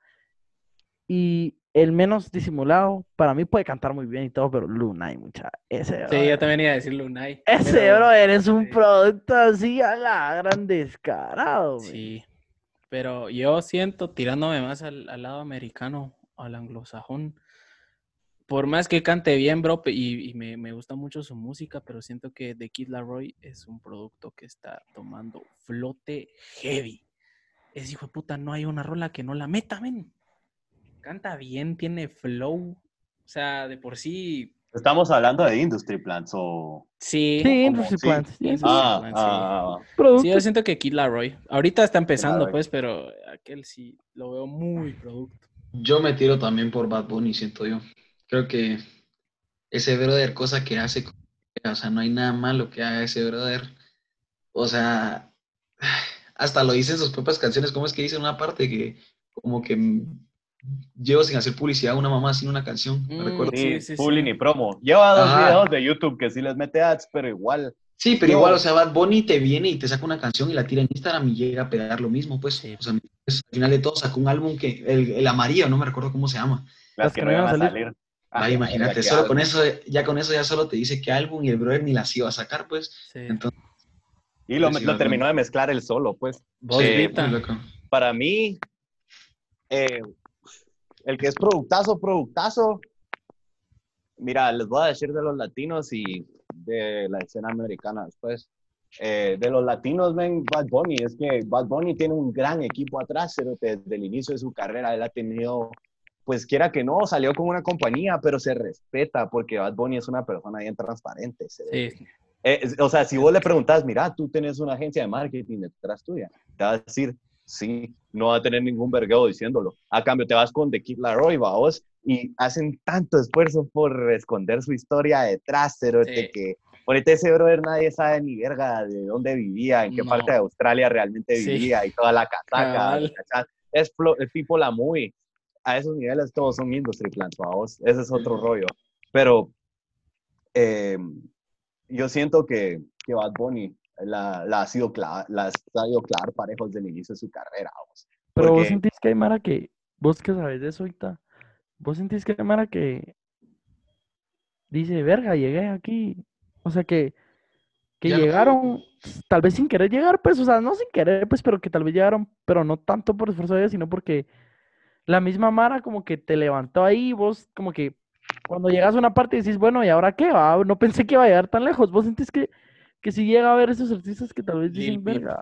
Y el menos disimulado, para mí puede cantar muy bien y todo, pero Lunay, mucha. Ese, Sí, brother, yo también iba a decir Lunay. ese pero- brother es un sí. producto así a la gran descarado. Sí, pero yo siento, tirándome más al, al lado americano, al anglosajón, por más que cante bien, bro, y, y me, me gusta mucho su música, pero siento que The Kid Laroi es un producto que está tomando flote heavy. Ese hijo de puta, no hay una rola que no la meta, men. Canta bien, tiene flow. O sea, de por sí, Estamos hablando de industry plants o... sí. Sí, Industry sí. Plants. sí. Ah, Plants, ah, sí. ah, ah. Producto. Sí, yo siento que Kid Laroi. Ahorita está empezando, pues, pero aquel sí lo veo muy producto. Yo me tiro también por Bad Bunny, siento yo. Creo que ese brother, cosa que hace, o sea, no hay nada malo que haga ese brother. O sea, hasta lo dice en sus propias canciones, ¿cómo es que dice en una parte que como que llevo sin hacer publicidad a una mamá sin una canción? No Mm, recuerdo. Sí, Sí, sí, ni promo. Lleva dos Ajá. videos de YouTube que sí les mete ads, pero igual. Sí, pero igual, o sea, Bad Bunny te viene y te saca una canción y la tira en Instagram y llega a pegar lo mismo, pues. Sí. O sea, pues, al final de todo sacó un álbum que, el, el amarillo, no me recuerdo cómo se llama. Las, Las que que no iban a a salir. Vaya, Ah, imagínate, solo con eso, ya con eso ya solo te dice qué álbum y el brother ni las iba a sacar, pues. Sí. Entonces, Y lo, Sí, lo terminó de mezclar él solo, pues. Vos, Eh, Vita. muy loco. Para mí, eh, el que es productazo, productazo. Mira, les voy a decir de los latinos y de la escena americana después. Eh, de los latinos, ven, Bad Bunny. Es que Bad Bunny tiene un gran equipo atrás, pero desde el inicio de su carrera él ha tenido, pues quiera que no, salió con una compañía, pero se respeta porque Bad Bunny es una persona bien transparente. se. Sí, Eh, o sea, si vos le preguntas, mira, tú tienes una agencia de marketing detrás tuya, te va a decir, sí, no va a tener ningún vergueo diciéndolo. A cambio, te vas con The Kid Laroi, vos, y hacen tanto esfuerzo por esconder su historia detrás, pero Sí. de que ahorita ese brother nadie sabe ni verga de dónde vivía, en qué No. parte de Australia realmente Sí. vivía y toda la casaca. Es, tipo la muy. A esos niveles todos son industry plants, vos. Ese es otro rollo. Pero eh, yo siento que, que Bad Bunny la, la ha sido clavar, la ha sabido clavar parejos desde el inicio de su carrera. vos. Pero vos sentís que hay Mara que, vos que sabes de eso ahorita, vos sentís que hay Mara que dice, verga, llegué aquí. O sea que, que Ya no- llegaron, tal vez sin querer llegar, pues, o sea, no sin querer, pues, pero que tal vez llegaron, pero no tanto por esfuerzo de ellos, sino porque la misma Mara como que te levantó ahí, vos como que cuando llegas a una parte decís, bueno, ¿y ahora qué? va? No pensé que iba a llegar tan lejos. Vos sentís que, que si llega a ver esos artistas que tal vez dicen, verga,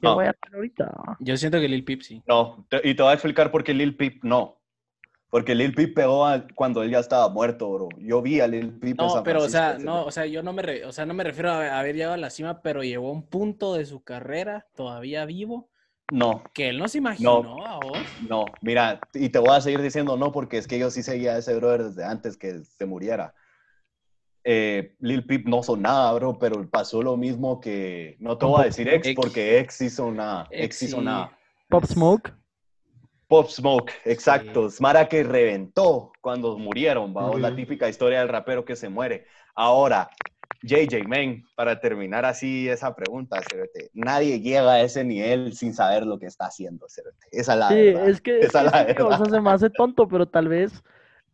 ¿qué No. voy a hacer ahorita? va?". Yo siento que Lil Peep sí. No, te- y te voy a explicar por qué Lil Peep no. Porque Lil Peep pegó a- cuando él ya estaba muerto, bro. Yo vi a Lil Peep en No, San pero o sea, no, o sea, yo no me, re- o sea, no me refiero a haber llegado a la cima, pero llegó a un punto de su carrera todavía vivo No, que él no se imaginó a vos. no, mira, y te voy a seguir diciendo no, porque es que yo sí seguía a ese brother desde antes que se muriera. Eh, Lil Peep no son nada, bro, pero pasó lo mismo que, no te voy a decir ex, porque ex hizo nada, ex hizo sí. nada. Pop Smoke. Pop Smoke, exacto. Smara que reventó cuando murieron, ¿va? La típica historia del rapero que se muere. Ahora, JJ, man, para terminar así esa pregunta, nadie llega a ese nivel sin saber lo que está haciendo. Esa es la Sí, verdad. es que, es Esa es la sí, o sea, verdad. se me hace tonto, pero tal vez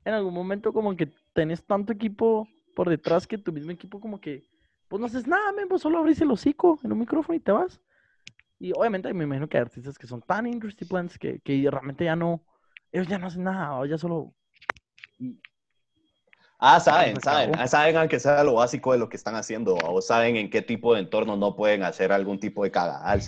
en algún momento como que tenés tanto equipo por detrás que tu mismo equipo como que, pues no haces nada, men, vos solo abrís el hocico en un micrófono y te vas. Y obviamente me imagino que hay artistas que son tan industry plants que, que realmente ya no, ellos ya no hacen nada, o ya solo... Ah, saben, saben. Ah, Saben aunque sea lo básico de lo que están haciendo, o saben en qué tipo de entorno no pueden hacer algún tipo de cagadal.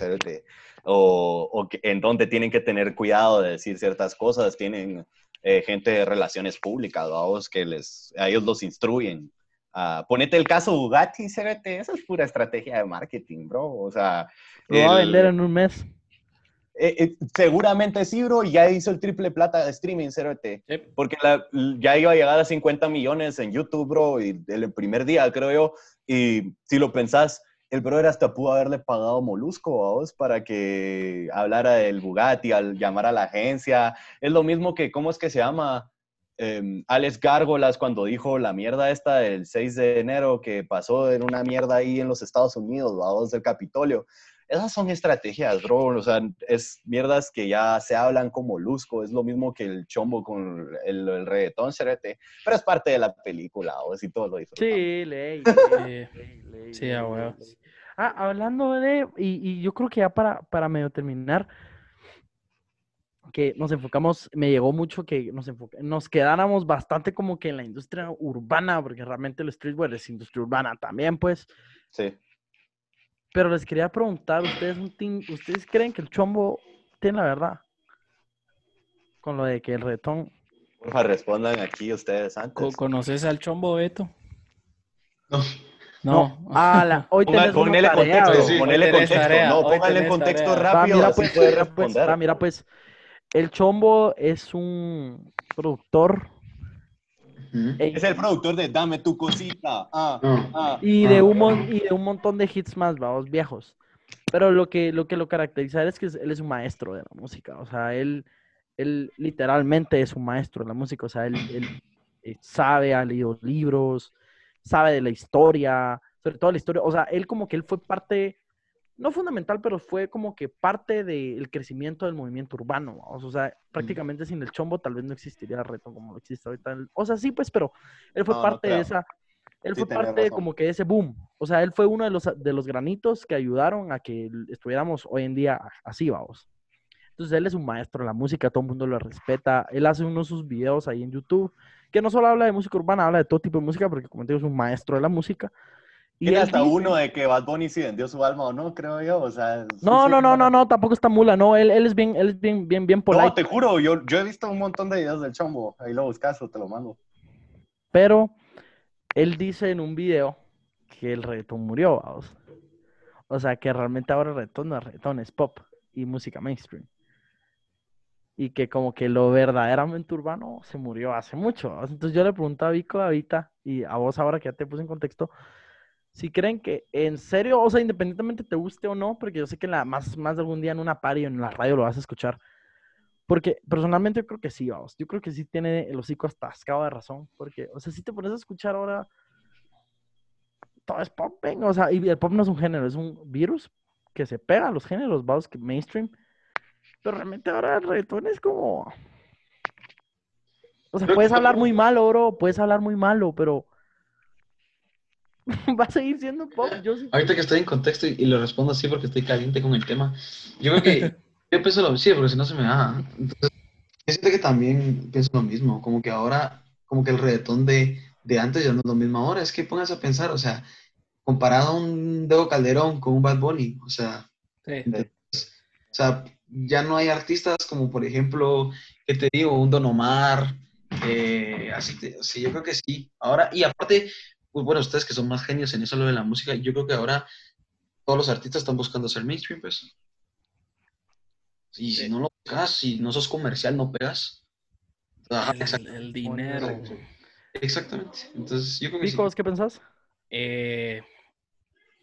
O, o que- en dónde tienen que tener cuidado de decir ciertas cosas. Tienen eh, gente de relaciones públicas, vamos, que les, a ellos los instruyen. Ah, ponete el caso Bugatti, Cerote, esa es pura estrategia de marketing, bro. O sea, Lo va a vender en un mes. Eh, eh, seguramente sí, bro, y ya hizo el triple plata de streaming. Sí. Porque la- ya iba a llegar a 50 millones en YouTube, bro, y el primer día, creo yo. Y si lo pensás, el brother hasta pudo haberle pagado Molusco a vos para que hablara del Bugatti, al llamar a la agencia. Es lo mismo que, ¿cómo es que se llama? Em, Alex Gárgolas cuando dijo la mierda esta del 6 de enero que pasó en una mierda ahí en los Estados Unidos, a vos del Capitolio. Esas son estrategias, bro. O sea, es mierdas que ya se hablan como Molusco. Es lo mismo que el chombo con el, el reggaetón, cerete. Pero es parte de la película, o si todo lo disfrutamos. Sí, ley. Ley, ley, Sí, ley, a ley, huevo. ley. Ah, hablando de, y, y yo creo que ya para, para medio terminar, que nos enfocamos, me llegó mucho que nos, enfoca- nos quedáramos bastante como que en la industria urbana, porque realmente el streetwear es industria urbana también, pues. Sí. Pero les quería preguntar, ¿ustedes, un team- ¿ustedes creen que el chombo tiene la verdad? Con lo de que el reggaetón... Porfa, respondan aquí ustedes antes. Co- ¿Conoces al chombo Beto? No. No. Ah, la- hoy Ponga- ponele tarea, contexto. Sí, ponele contexto. tarea, no, póngale en contexto tarea. Va, rápido, mira así pues, puede mira pues, responder. va, mira pues, el Chombo es un productor Es el productor de Dame tu cosita. Ah, No. ah. y, de Ah. un y de un montón de hits más, vamos, viejos. Pero lo que lo, que lo caracteriza es que él es un maestro de la música, o sea, él, él literalmente es un maestro de la música, o sea, él, él, eh, sabe, ha leído libros, sabe de la historia, sobre todo la historia, o sea, él como que él fue parte, no fundamental, pero fue como que parte del crecimiento del movimiento urbano, vamos, o sea, prácticamente sin el chombo tal vez no existiría el reto como lo existe ahorita, o sea, sí, pues, pero él fue No, no parte de esa, él Sí, fue parte de como que ese boom, o sea, él fue uno de los, de los granitos que ayudaron a que estuviéramos hoy en día así, vamos. Entonces él es un maestro de la música, todo el mundo lo respeta. Él hace uno de sus videos ahí en YouTube, que no solo habla de música urbana, habla de todo tipo de música, porque como te digo, es un maestro de la música. Y hasta dice- uno de que Bad Bunny si vendió su alma o no, creo yo. O sea, sí, No, sí, no, no, no, no, tampoco está mula, no, él, él es bien, él es bien, bien, bien No, polite. te juro, yo, yo he visto un montón de videos del chombo. Ahí lo buscas o te lo mando. Pero él dice en un video que el reggaetón murió, vamos. O sea, que realmente ahora el reggaetón no es reggaetón, es pop y música mainstream. Y que como que lo verdaderamente urbano se murió hace mucho. vamos. Entonces yo le pregunto a Vico ahorita y a vos ahora que ya te puse en contexto, si creen que en serio, o sea, independientemente te guste o no, porque yo sé que la, más, más de algún día en una party o en la radio lo vas a escuchar. Porque personalmente yo creo que sí, vamos. Yo creo que sí tiene el hocico atascado de razón. Porque, o sea, si te pones a escuchar ahora, todo es pop, venga, O sea, y el pop no es un género, es un virus que se pega a los géneros, vamos, que mainstream. Pero realmente ahora el reggaetón es como. O sea, puedes hablar muy malo, bro, puedes hablar muy malo, pero. Va a seguir siendo pop. Yo sí- Ahorita que estoy en contexto y, y lo respondo así porque estoy caliente con el tema, yo creo que yo pienso lo sí, porque si no se me da. Entonces, yo siento que también pienso lo mismo, como que ahora, como que el reggaetón de, de antes ya no es lo mismo ahora, es que pongas a pensar, o sea, comparado a un Debo Calderón con un Bad Bunny, o sea, Sí. o sea, ya no hay artistas como, por ejemplo, ¿qué te digo? Un Don Omar, eh, así, te- sí, yo creo que sí. Ahora, y aparte, pues bueno, ustedes que son más genios en eso, lo de la música, yo creo que ahora todos los artistas están buscando ser mainstream, pues. Y si no lo buscas, si no sos comercial, no pegas. Ajá, El, el dinero. exactamente. Entonces, yo creo que sí. Vico, ¿vos qué pensás? Eh,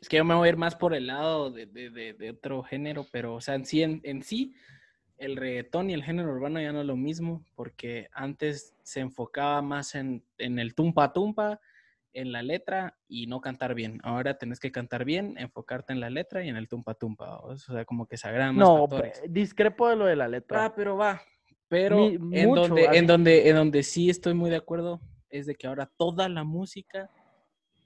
es que yo me voy a ir más por el lado de, de- de- de otro género, pero, o sea, en sí, en, en sí, el reggaetón y el género urbano ya no es lo mismo, porque antes se enfocaba más en, en el tumpa tumpa, en la letra y no cantar bien. Ahora tenés que cantar bien, enfocarte en la letra y en el tumpa tumpa. O sea, como que se más No, factores. discrepo de lo de la letra. Ah, pero va. Pero Mi- en, mucho, donde, en, donde, en donde sí estoy muy de acuerdo es de que ahora toda la música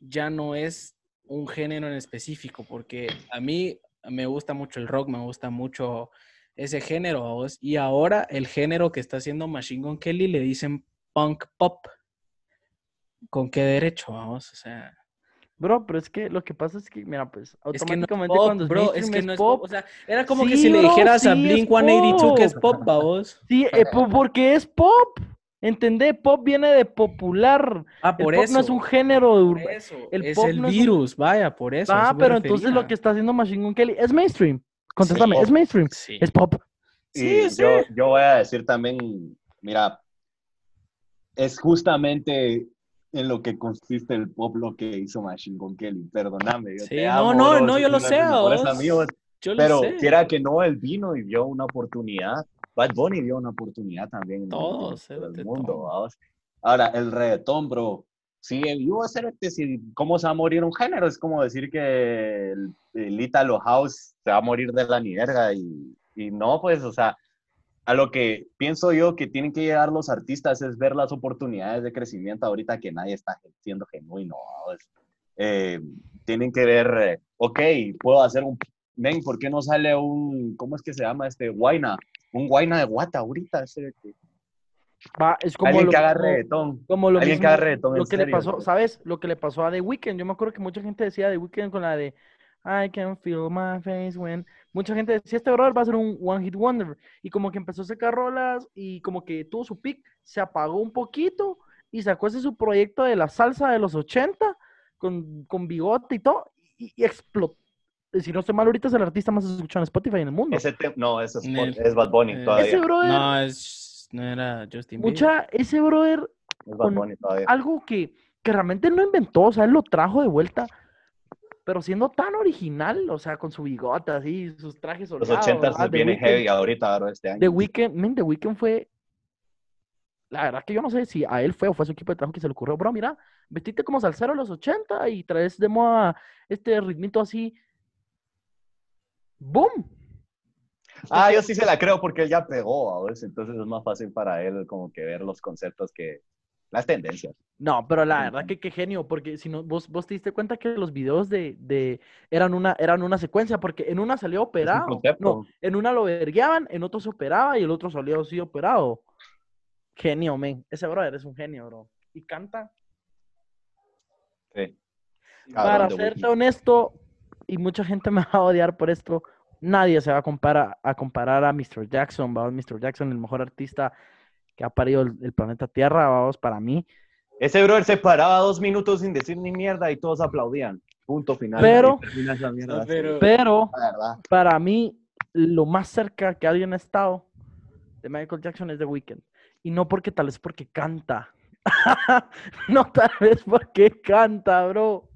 ya no es un género en específico, porque a mí me gusta mucho el rock, me gusta mucho ese género, y ahora el género que está haciendo Machine Gun Kelly le dicen punk pop. ¿Con qué derecho, vamos? O sea, Bro, pero es que lo que pasa es que, mira, pues, es que no es automáticamente pop, cuando es bro, es mainstream que es no es pop. pop. O sea, era como que si le dijeras a sí, es Blink 182 que es pop. pop, vos. Sí, eh, po- porque es pop. ¿Entendés? Pop viene de popular. Ah, El por pop eso. no es un género de Por eso, el es pop el no es un- virus, vaya, por eso. a Ah, eso pero entonces lo que está haciendo Machine Gun Kelly es mainstream. Contéstame, Sí. es mainstream. Sí. Es pop. Sí. yo, yo voy a decir también, mira, es justamente en lo que consiste el pop lo que hizo Machine Gun Kelly. Perdóname. Yo Sí, te no, amo, no, no, yo lo sé, vos. amigos, Yo lo pero sé. quiera que no, él vino y dio una oportunidad. Bad Bunny dio una oportunidad también. en Todos, todo el mundo. vamos. Ahora, el reggaetón, bro. Sigue vivo hacer si ¿Cómo se va a morir un género? Es como decir que el, el Italo House se va a morir de la mierda y, y no, pues, o sea, a lo que pienso yo que tienen que llegar los artistas es ver las oportunidades de crecimiento ahorita que nadie está siendo genuino. Eh, tienen que ver, eh, ok, puedo hacer un, men, ¿por qué no sale un, ¿cómo es que se llama este? Guaina, un guaina de guata ahorita, ese que- Va, es como alguien lo que haga reggaetón. Como lo Alguien que haga reggaetón, lo que le pasó. ¿sabes? Lo que le pasó a The Weeknd. Yo me acuerdo que mucha gente decía The Weeknd con la de I can feel my face when. Mucha gente decía, este brother va a ser un one hit wonder. Y como que empezó a sacar rolas y como que tuvo su pick, se apagó un poquito y sacó ese su proyecto de la salsa de los 80 con, con bigote y todo y, y explotó. Si no estoy mal, ahorita es el artista más escuchado en Spotify en el mundo. Ese no, ese es, es Bad Bunny Eh, todavía. Ese brother, No, es, no era Justin Bieber. mucha, ese brother es Bad con- Bunny todavía. algo que, que realmente él no inventó, o sea, él lo trajo de vuelta, pero siendo tan original, o sea, con su bigote así, sus trajes Los 80 ¿verdad? se The viene Weeknd- heavy ahorita, ahora este año. The Weeknd, man, The Weeknd fue, la verdad que yo no sé si a él fue o fue a su equipo de trabajo que se le ocurrió, bro, mira, vestiste como salsero de los 80 y traes de moda este ritmito así, ¡boom! Ah, yo sí se la creo porque él ya pegó, a veces, entonces es más fácil para él como que ver los conceptos que las tendencias. No, pero la Sí, verdad sí. que qué genio, porque si no, vos, vos te diste cuenta que los videos de, de eran una, eran una secuencia, porque en una salió operado, no, en una lo vergueaban, en otro se operaba y el otro salió así operado. Genio, men. Ese brother es un genio, bro. Y canta. Sí. Para serte honesto, y mucha gente me va a odiar por esto, nadie se va a comparar a, comparar a Mr. Jackson, vamos, Mr. Jackson, el mejor artista que ha parido el, el planeta Tierra, vamos, para mí. Ese brother se paraba dos minutos sin decir ni mierda y todos aplaudían. Punto final. Pero- mierda. Pero- para mí, lo más cerca que alguien ha estado de Michael Jackson es The Weeknd. Y no porque tal vez porque canta. no tal vez porque canta, bro.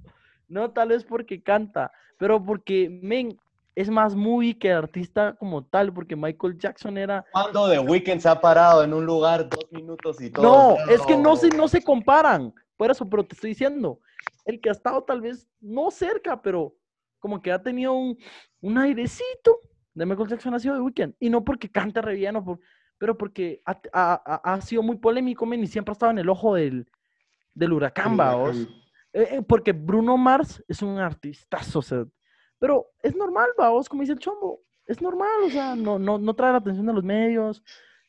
No tal vez porque canta. Pero porque, men, es más movie que artista como tal. Porque Michael Jackson era... Cuando The Weeknd se ha parado en un lugar dos minutos y todo. No, es que no se, no se comparan. Por eso, pero te estoy diciendo. El que ha estado tal vez no cerca, pero como que ha tenido un, un airecito de Michael Jackson ha sido The Weeknd. Y no porque cante re bien, por- pero porque ha, ha- ha- sido muy polémico, men, y siempre ha estado en el ojo del, del huracán, vaos. Eh, eh, porque Bruno Mars es un artistazo, o sea, pero es normal, vaos, como dice el chombo. Es normal, o sea, no, no, no trae la atención de los medios,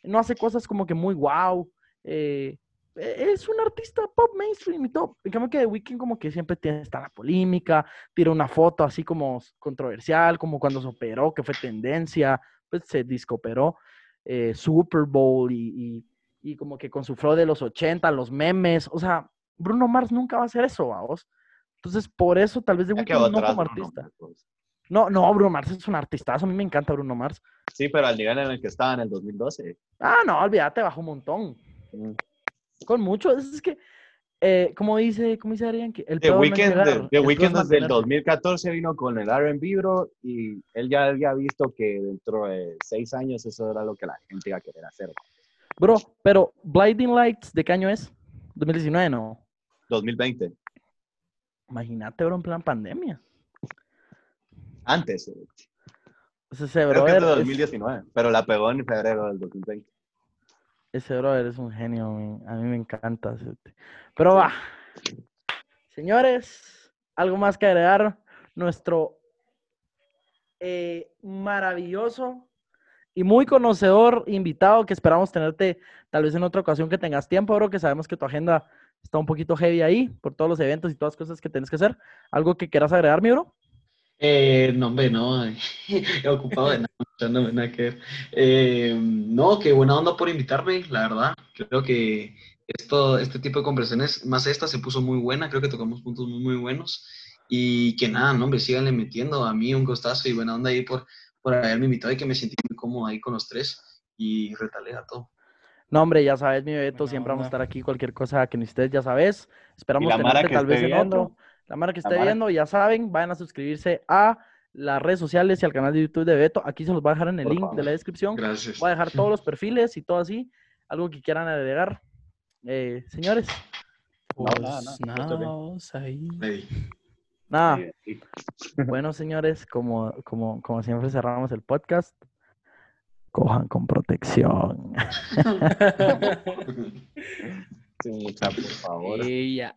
no hace cosas como que muy wow. eh, eh, es un artista pop mainstream y todo. En cambio que The Weeknd como que siempre tiene, está la polémica, tira una foto así como controversial, como cuando se operó, que fue tendencia, pues se discoperó, eh, Super Bowl y, y, y como que con su flow de los 80, los memes, o sea, Bruno Mars nunca va a hacer eso, vamos. Entonces, por eso tal vez The Weeknd no como Bruno artista. Mars, pues. No, no, Bruno Mars es un artistazo, a mí me encanta Bruno Mars. Sí, pero al nivel en el que estaba en el 2012. Ah, no, olvídate, bajó un montón. Mm. Con mucho, es, que, eh, como dice, como dice Adrián, que el The Weeknd, llegar, The el Weeknd desde el mantenerse. 2014 vino con el R&B, bro, y él ya había visto que dentro de seis años eso era lo que la gente iba a querer hacer. Bro, pero Blinding Lights, ¿de qué año es? 2019, no. 2020, Imagínate, bro, en plan pandemia. antes, ese creo que es de es- 2019, pero la pegó en febrero del 2020. ese brother es un genio, a mí me encanta. Pero va, señores, algo más que agregar. Nuestro eh, maravilloso y muy conocedor invitado que esperamos tenerte tal vez en otra ocasión que tengas tiempo, bro, que sabemos que tu agenda está un poquito heavy ahí por todos los eventos y todas las cosas que tienes que hacer. ¿Algo que quieras agregar, mi bro? Eh, no, hombre, no. He ocupado de nada, no, nada que ver. Eh, no, qué buena onda por invitarme, la verdad. Creo que esto, este tipo de conversaciones, más esta, se puso muy buena. Creo que tocamos puntos muy, muy buenos. Y que nada, no, hombre, síganle metiendo. A mí un gustazo y buena onda ahí por, por haberme invitado y que me sentí muy cómodo ahí con los tres y retalea todo. No, hombre, ya sabes, mi Beto, Buena siempre vamos a estar aquí. Cualquier cosa que necesites, ya sabes. Esperamos tenerte tal vez esté en otro. viendo, La mara que esté mara- viendo, ya saben, vayan a suscribirse a las redes sociales y al canal de YouTube de Beto. Aquí se los voy a dejar en el Por link favor. de la descripción. Gracias. Voy a dejar todos los perfiles y todo así. Algo que quieran agregar. Eh, señores, No, Pues nada, nada, bien. vamos ahí. Ey. nada. Bueno, señores, como, como, como siempre cerramos el podcast. Cojan con protección. Sí, mucha, por favor. Ya.